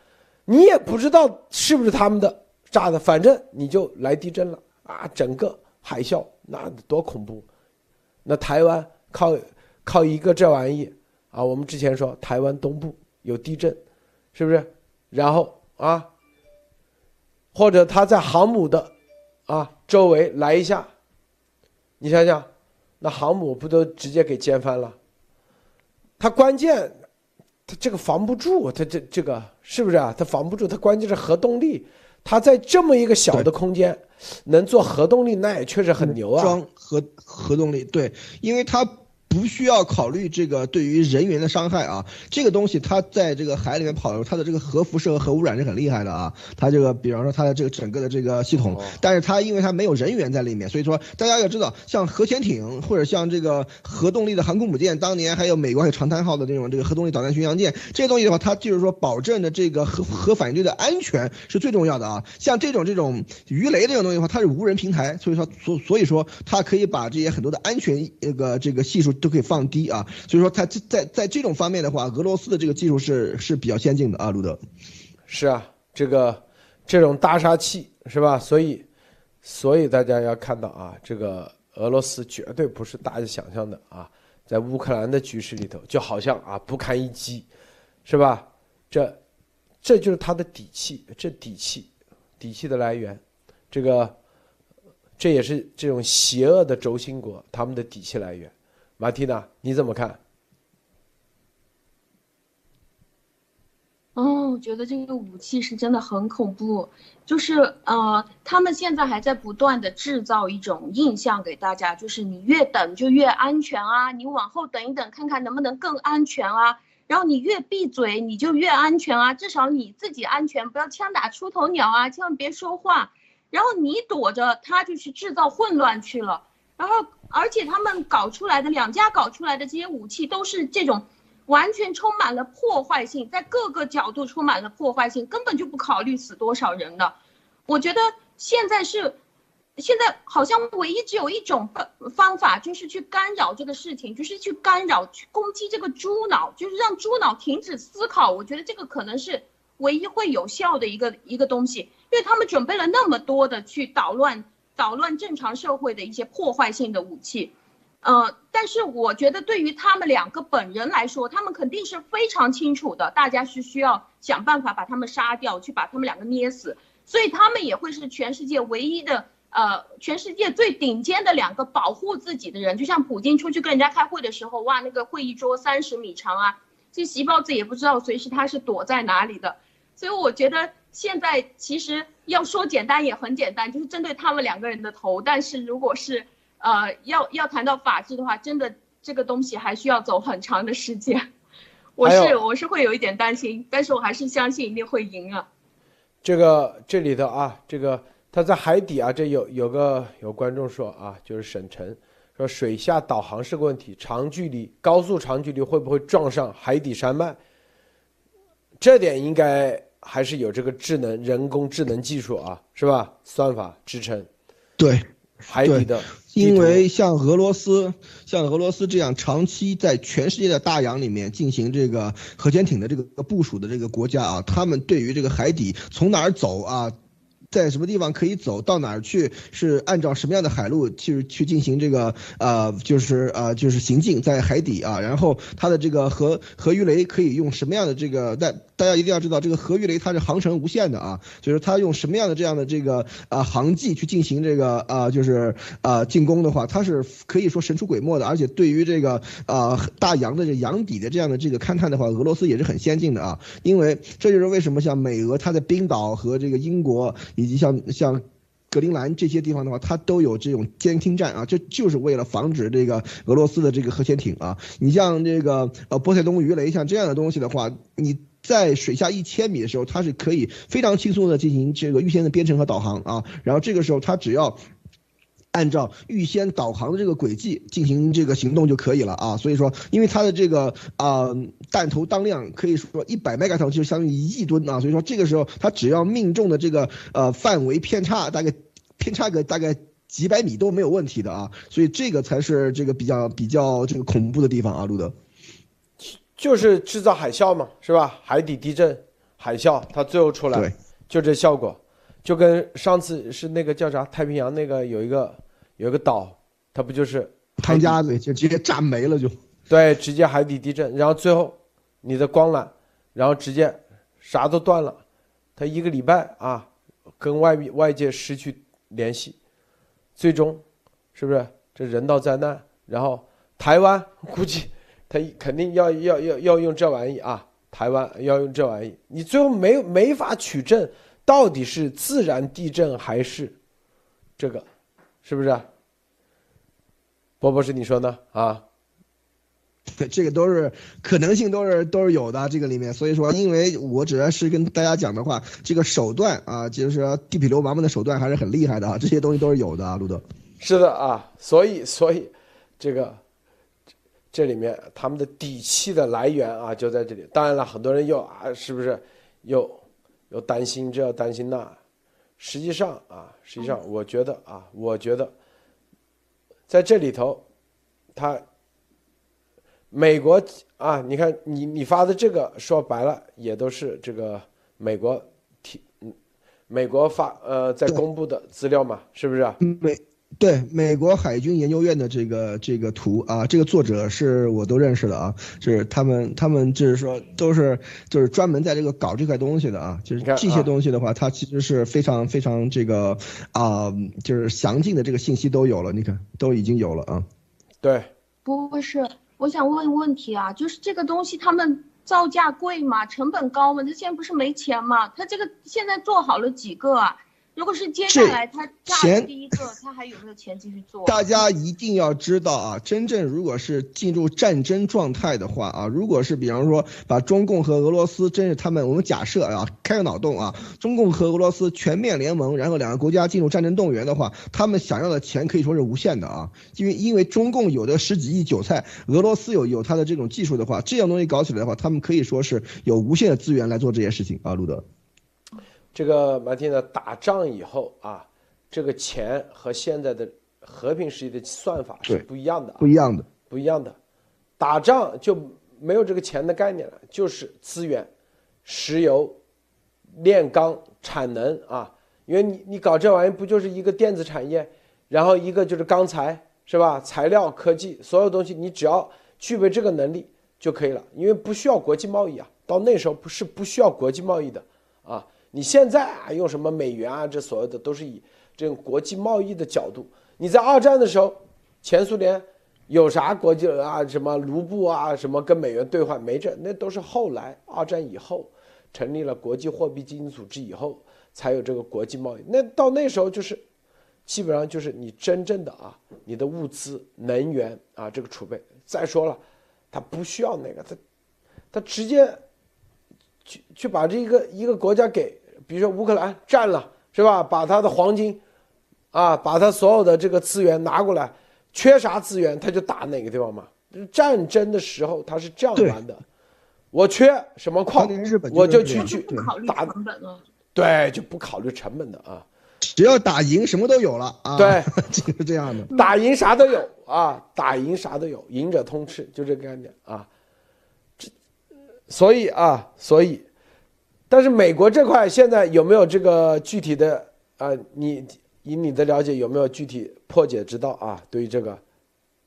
你也不知道是不是他们的炸的，反正你就来地震了啊，整个海啸。那多恐怖！那台湾靠靠一个这玩意啊，我们之前说台湾东部有地震，是不是？然后啊，或者他在航母的啊周围来一下，你想想，那航母不都直接给掀翻了？他关键，他这个防不住，他这这个是不是啊？他防不住，他关键是核动力。它在这么一个小的空间，能做核动力，那也确实很牛啊！装核核动力，对，因为它。不需要考虑这个对于人员的伤害啊，这个东西它在这个海里面跑的时候，它的这个核辐射和核污染是很厉害的啊。它这个，比方说它的这个整个的这个系统，但是它因为它没有人员在里面，所以说大家要知道，像核潜艇或者像这个核动力的航空母舰，当年还有美国还有长滩号的这种这个核动力导弹巡洋舰，这些东西的话，它就是说保证的这个核核反应堆的安全是最重要的啊。像这种这种鱼雷这种东西的话，它是无人平台，所以说所所以说它可以把这些很多的安全那个这个系数。都可以放低啊，所以说它在在这种方面的话，俄罗斯的这个技术是是比较先进的啊，路德。是啊，这个这种大杀器是吧？所以所以大家要看到啊，这个俄罗斯绝对不是大家想象的啊，在乌克兰的局势里头，就好像啊不堪一击，是吧？这这就是他的底气，这底气底气的来源，这个这也是这种邪恶的轴心国他们的底气来源。马蒂娜，你怎么看？哦，我觉得这个武器是真的很恐怖，就是呃，他们现在还在不断的制造一种印象给大家，就是你越等就越安全啊，你往后等一等，看看能不能更安全啊，然后你越闭嘴你就越安全啊，至少你自己安全，不要枪打出头鸟啊，千万别说话，然后你躲着，他就去制造混乱去了。然后，而且他们搞出来的两家搞出来的这些武器都是这种，完全充满了破坏性，在各个角度充满了破坏性，根本就不考虑死多少人的。我觉得现在是，现在好像唯一只有一种方方法，就是去干扰这个事情，就是去干扰、去攻击这个猪脑，就是让猪脑停止思考。我觉得这个可能是唯一会有效的一个一个东西，因为他们准备了那么多的去捣乱。捣乱正常社会的一些破坏性的武器，呃，但是我觉得对于他们两个本人来说，他们肯定是非常清楚的，大家是需要想办法把他们杀掉，去把他们两个捏死，所以他们也会是全世界唯一的，呃，全世界最顶尖的两个保护自己的人。就像普京出去跟人家开会的时候，哇，那个会议桌三十米长啊，这习包子也不知道随时他是躲在哪里的。所以我觉得现在其实要说简单也很简单，就是针对他们两个人的头。但是如果是呃，要要谈到法治的话，真的这个东西还需要走很长的时间。我是我是会有一点担心，但是我还是相信一定会赢啊。这个这里头啊，这个他在海底啊，这有有个有观众说啊，就是沈晨说水下导航是个问题，长距离高速长距离会不会撞上海底山脉？这点应该还是有这个智能人工智能技术啊，是吧？算法支撑。对，海底的。因为像俄罗斯，像俄罗斯这样长期在全世界的大洋里面进行这个核潜艇的这个部署的这个国家啊，他们对于这个海底从哪儿走啊？在什么地方可以走到哪儿去？是按照什么样的海路去去进行这个呃，就是呃，就是行进在海底啊？然后它的这个核核鱼雷可以用什么样的这个？但大家一定要知道，这个核鱼雷它是航程无限的啊，就是它用什么样的这样的这个啊航迹去进行这个啊，就是啊进攻的话，它是可以说神出鬼没的。而且对于这个啊大洋的这洋底的这样的这个勘探的话，俄罗斯也是很先进的啊。因为这就是为什么像美俄它在冰岛和这个英国。以及像像格陵兰这些地方的话，它都有这种监听站啊，这就是为了防止这个俄罗斯的这个核潜艇啊。你像这个呃波塞冬鱼雷像这样的东西的话，你在水下一千米的时候，它是可以非常轻松的进行这个预先的编程和导航啊。然后这个时候它只要。按照预先导航的这个轨迹进行这个行动就可以了啊，所以说，因为它的这个啊弹头当量可以说一百 mega 头就相当于一亿吨啊，所以说这个时候它只要命中的这个呃范围偏差大概偏差个大概几百米都没有问题的啊，所以这个才是这个比较比较这个恐怖的地方啊，路德，就是制造海啸嘛，是吧？海底地震、海啸，它最后出来就这效果，就跟上次是那个叫啥太平洋那个有一个。有个岛，它不就是汤加子就直接炸没了就，对，直接海底地震，然后最后你的光缆，然后直接啥都断了，它一个礼拜啊，跟外外界失去联系，最终是不是这人道灾难？然后台湾估计他肯定要要要要用这玩意啊，台湾要用这玩意，你最后没没法取证，到底是自然地震还是这个？是不是？波波是你说呢？啊，这个都是可能性，都是都是有的。这个里面，所以说，因为我主要是跟大家讲的话，这个手段啊，就是地痞流氓们的手段还是很厉害的啊。这些东西都是有的啊，路德。是的啊，所以所以这个这里面他们的底气的来源啊，就在这里。当然了，很多人又啊，是不是又又担心这担心那？实际上啊，实际上我觉得啊，我觉得在这里头，他美国啊，你看你你发的这个说白了也都是这个美国提，美国发呃在公布的资料嘛，是不是？美。对美国海军研究院的这个这个图啊，这个作者是我都认识的啊，就是他们他们就是说都是就是专门在这个搞这块东西的啊，就是这些东西的话，它其实是非常非常这个啊，就是详尽的这个信息都有了，你看都已经有了啊。对，不是，我想问问题啊，就是这个东西他们造价贵吗？成本高吗？他现在不是没钱吗？他这个现在做好了几个啊？如果是接下来他炸第一个，他还有没有钱继续做？大家一定要知道啊，真正如果是进入战争状态的话啊，如果是比方说把中共和俄罗斯，真是他们，我们假设啊，开个脑洞啊，中共和俄罗斯全面联盟，然后两个国家进入战争动员的话，他们想要的钱可以说是无限的啊，因为因为中共有的十几亿韭菜，俄罗斯有有他的这种技术的话，这样东西搞起来的话，他们可以说是有无限的资源来做这些事情啊，路德。这个马天呢，打仗以后啊，这个钱和现在的和平时期的算法是不一样的，不一样的，不一样的。打仗就没有这个钱的概念了，就是资源、石油、炼钢、产能啊。因为你你搞这玩意不就是一个电子产业，然后一个就是钢材，是吧？材料、科技，所有东西你只要具备这个能力就可以了，因为不需要国际贸易啊。到那时候不是不需要国际贸易的啊。你现在啊用什么美元啊，这所有的都是以这种国际贸易的角度。你在二战的时候，前苏联有啥国际啊？什么卢布啊？什么跟美元兑换？没这，那都是后来二战以后成立了国际货币基金组织以后才有这个国际贸易。那到那时候就是。基本上就是你真正的啊，你的物资、能源啊，这个储备。再说了，他不需要那个，他他直接去去把这一个一个国家给，比如说乌克兰占了，是吧？把他的黄金啊，把他所有的这个资源拿过来，缺啥资源他就打哪个地方嘛。战争的时候他是这样玩的，我缺什么矿，我就去去打，对，就不考虑成本的啊。只要打赢，什么都有了啊！对，就是这样的。打赢啥都有啊，打赢啥都有，赢者通吃，就这个概念啊。这，所以啊，所以，但是美国这块现在有没有这个具体的啊？你以你的了解，有没有具体破解之道啊？对于这个，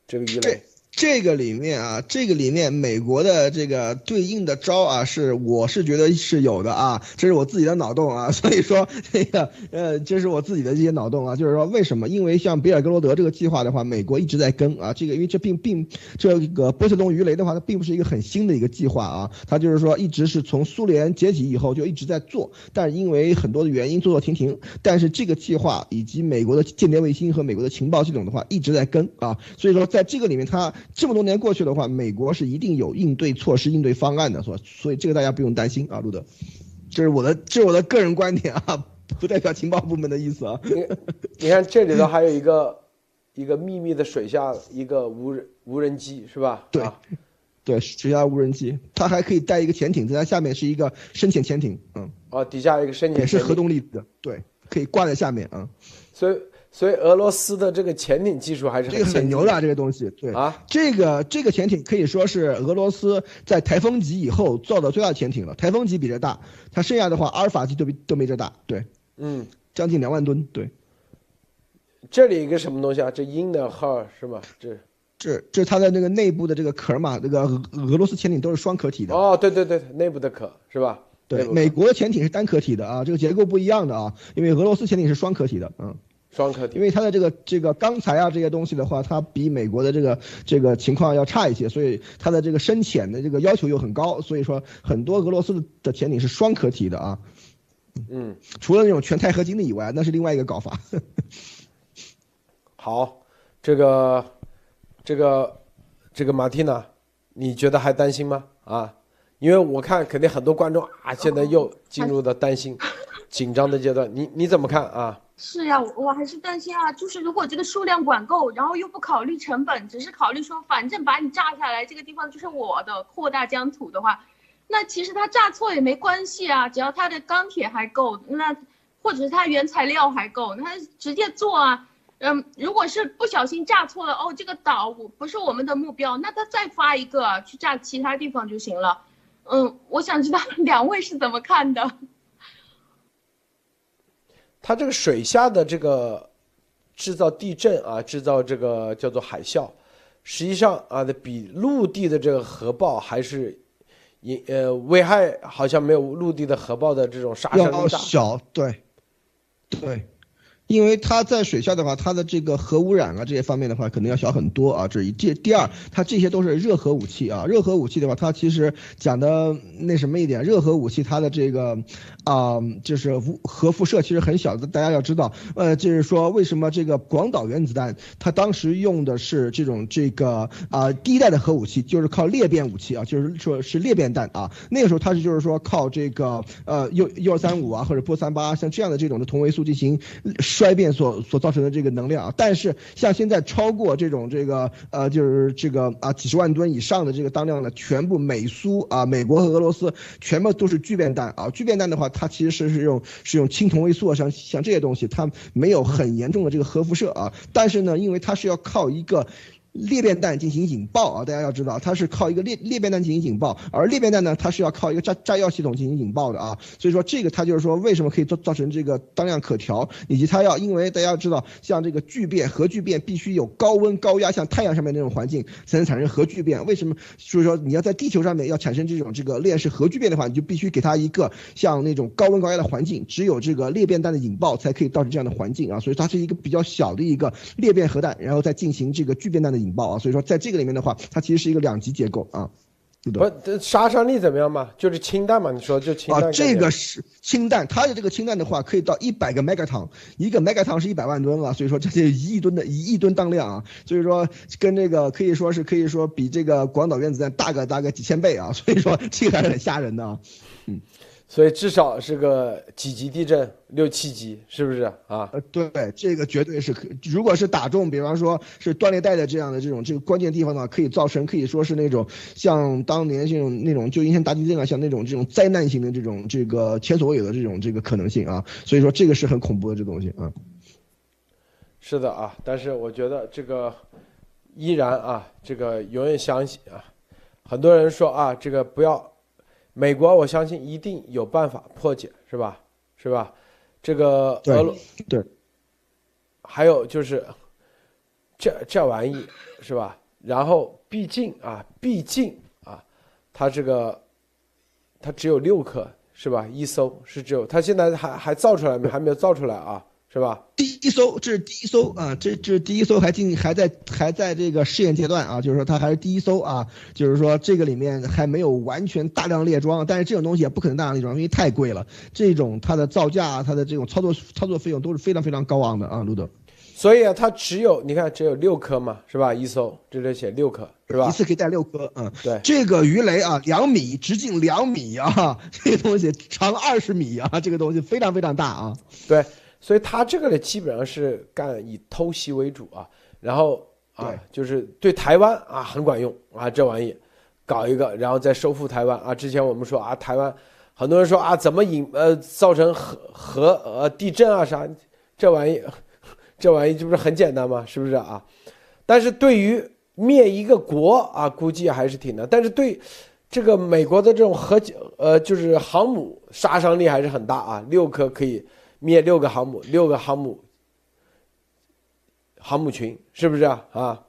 这个鱼雷。这个里面啊，这个里面美国的这个对应的招啊，是我是觉得是有的啊，这是我自己的脑洞啊，所以说这个呃，这是我自己的这些脑洞啊，就是说为什么？因为像比尔格罗德这个计划的话，美国一直在跟啊，这个因为这并并这个波塞冬鱼雷的话，它并不是一个很新的一个计划啊，它就是说一直是从苏联解体以后就一直在做，但因为很多的原因做做停停，但是这个计划以及美国的间谍卫星和美国的情报系统的话一直在跟啊，所以说在这个里面它。这么多年过去的话，美国是一定有应对措施、应对方案的，是吧所以这个大家不用担心啊，路德，这是我的这是我的个人观点啊，不代表情报部门的意思啊。你看这里头还有一个一个秘密的水下一个无人无人机是吧？对，对，水下无人机，它还可以带一个潜艇，在它下面是一个深潜潜艇，嗯，哦，底下一个深潜，也是核动力的，对，可以挂在下面啊，所以。所以俄罗斯的这个潜艇技术还是这个很牛的这个东西，对啊，这个这个潜艇可以说是俄罗斯在台风级以后造的最大潜艇了。台风级比这大，它剩下的话阿尔法级都比都没这大，对，嗯，将近两万吨，对。这里一个什么东西啊？这鹰的号是吗？这这这它的那个内部的这个壳嘛，那个俄罗斯潜艇都是双壳体的。哦，对对对，内部的壳是吧？对，美国的潜艇是单壳体的啊，这个结构不一样的啊，因为俄罗斯潜艇是双壳体的，嗯。双壳体，因为它的这个这个钢材啊这些东西的话，它比美国的这个这个情况要差一些，所以它的这个深浅的这个要求又很高，所以说很多俄罗斯的潜艇是双壳体的啊。嗯，除了那种全钛合金的以外，那是另外一个搞法。好，这个这个这个马蒂娜，你觉得还担心吗？啊，因为我看肯定很多观众啊，现在又进入了担心、紧张的阶段，你你怎么看啊？是呀，我还是担心啊。就是如果这个数量管够，然后又不考虑成本，只是考虑说反正把你炸下来，这个地方就是我的，扩大疆土的话，那其实它炸错也没关系啊，只要它的钢铁还够，那或者是它原材料还够，那直接做啊。嗯，如果是不小心炸错了，哦，这个岛我不是我们的目标，那他再发一个去炸其他地方就行了。嗯，我想知道两位是怎么看的。它这个水下的这个制造地震啊，制造这个叫做海啸，实际上啊，比陆地的这个核爆还是，也呃危害好像没有陆地的核爆的这种杀伤力大。小，对，对。因为它在水下的话，它的这个核污染啊这些方面的话，可能要小很多啊。这一，第第二，它这些都是热核武器啊。热核武器的话，它其实讲的那什么一点，热核武器它的这个啊，就是核辐射其实很小的。大家要知道，呃，就是说为什么这个广岛原子弹它当时用的是这种这个啊第一代的核武器，就是靠裂变武器啊，就是说是裂变弹啊。那个时候它是就是说靠这个呃 U U 二三五啊或者波三八像这样的这种的同位素进行。衰变所所造成的这个能量啊，但是像现在超过这种这个呃，就是这个啊几十万吨以上的这个当量呢，全部美苏啊，美国和俄罗斯全部都是聚变弹啊。聚变弹的话，它其实是是用是用氢同位素，像像这些东西，它没有很严重的这个核辐射啊。但是呢，因为它是要靠一个。裂变弹进行引爆啊，大家要知道，它是靠一个裂裂变弹进行引爆，而裂变弹呢，它是要靠一个炸炸药系统进行引爆的啊，所以说这个它就是说为什么可以造造成这个当量可调，以及它要因为大家要知道，像这个聚变核聚变必须有高温高压，像太阳上面那种环境才能产生核聚变，为什么？所以说你要在地球上面要产生这种这个链式核聚变的话，你就必须给它一个像那种高温高压的环境，只有这个裂变弹的引爆才可以造成这样的环境啊，所以它是一个比较小的一个裂变核弹，然后再进行这个聚变弹的引爆啊，所以说在这个里面的话，它其实是一个两级结构啊。不，杀伤力怎么样嘛？就是氢弹嘛？你说就氢弹？啊，这个是氢弹，它的这个氢弹的话，可以到一百个 megaton，一个 megaton 是一百万吨啊，所以说这是一亿吨的一亿吨当量啊，所以说跟这个可以说是可以说比这个广岛原子弹大个大概几千倍啊，所以说这个还是很吓人的啊，嗯。所以至少是个几级地震，六七级，是不是啊？呃，对，这个绝对是可。如果是打中，比方说是断裂带的这样的这种这个关键地方的话，可以造成可以说是那种像当年这种那种旧金山大地震啊，像那种这种灾难性的这种这个前所未有的这种这个可能性啊。所以说这个是很恐怖的这东西啊。是的啊，但是我觉得这个依然啊，这个永远相信啊。很多人说啊，这个不要。美国，我相信一定有办法破解，是吧？是吧？这个俄罗对，还有就是这这玩意是吧？然后毕竟啊，毕竟啊，它这个它只有六颗是吧？一艘是只有，它现在还还造出来没？还没有造出来啊。是吧？第一艘，这是第一艘啊，这这是第一艘还进还在还在这个试验阶段啊，就是说它还是第一艘啊，就是说这个里面还没有完全大量列装，但是这种东西也不可能大量列装，因为太贵了，这种它的造价、它的这种操作操作费用都是非常非常高昂的啊，路德。所以啊，它只有你看只有六颗嘛，是吧？一艘这里写六颗是吧？一次可以带六颗，嗯，对。这个鱼雷啊，两米，直径两米啊，这个东西长二十米啊，这个东西非常非常大啊，对。所以它这个呢，基本上是干以偷袭为主啊，然后啊，就是对台湾啊很管用啊，这玩意搞一个，然后再收复台湾啊。之前我们说啊，台湾很多人说啊，怎么引呃造成核核呃地震啊啥，这玩意 这玩意这不是很简单吗？是不是啊？但是对于灭一个国啊，估计还是挺难。但是对这个美国的这种核呃就是航母杀伤力还是很大啊，六颗可以。灭六个航母，六个航母，航母群是不是啊？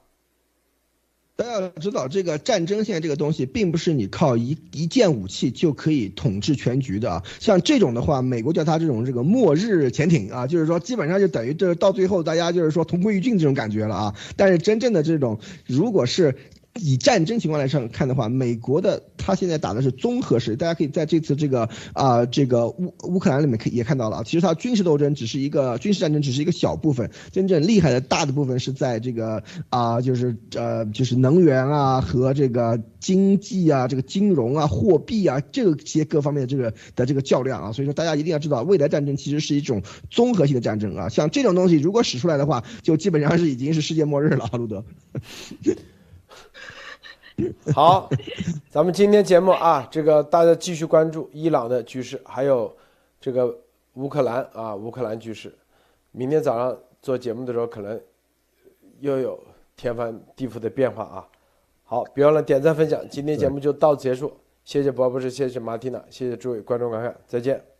大家要知道，这个战争现在这个东西，并不是你靠一一件武器就可以统治全局的啊。像这种的话，美国叫它这种这个末日潜艇啊，就是说基本上就等于这到最后大家就是说同归于尽这种感觉了啊。但是真正的这种，如果是。以战争情况来上看的话，美国的他现在打的是综合式，大家可以在这次这个啊这个乌乌克兰里面可也看到了，其实它军事斗争只是一个军事战争只是一个小部分，真正厉害的大的部分是在这个啊就是呃就是能源啊和这个经济啊这个金融啊货币啊这些各方面的这个的这个较量啊，所以说大家一定要知道，未来战争其实是一种综合性的战争啊，像这种东西如果使出来的话，就基本上是已经是世界末日了，哈路德。好，咱们今天节目啊，这个大家继续关注伊朗的局势，还有这个乌克兰啊，乌克兰局势。明天早上做节目的时候，可能又有天翻地覆的变化啊。好，别忘了点赞分享，今天节目就到此结束。谢谢博博士，谢谢马蒂娜，谢谢诸位观众观看，再见。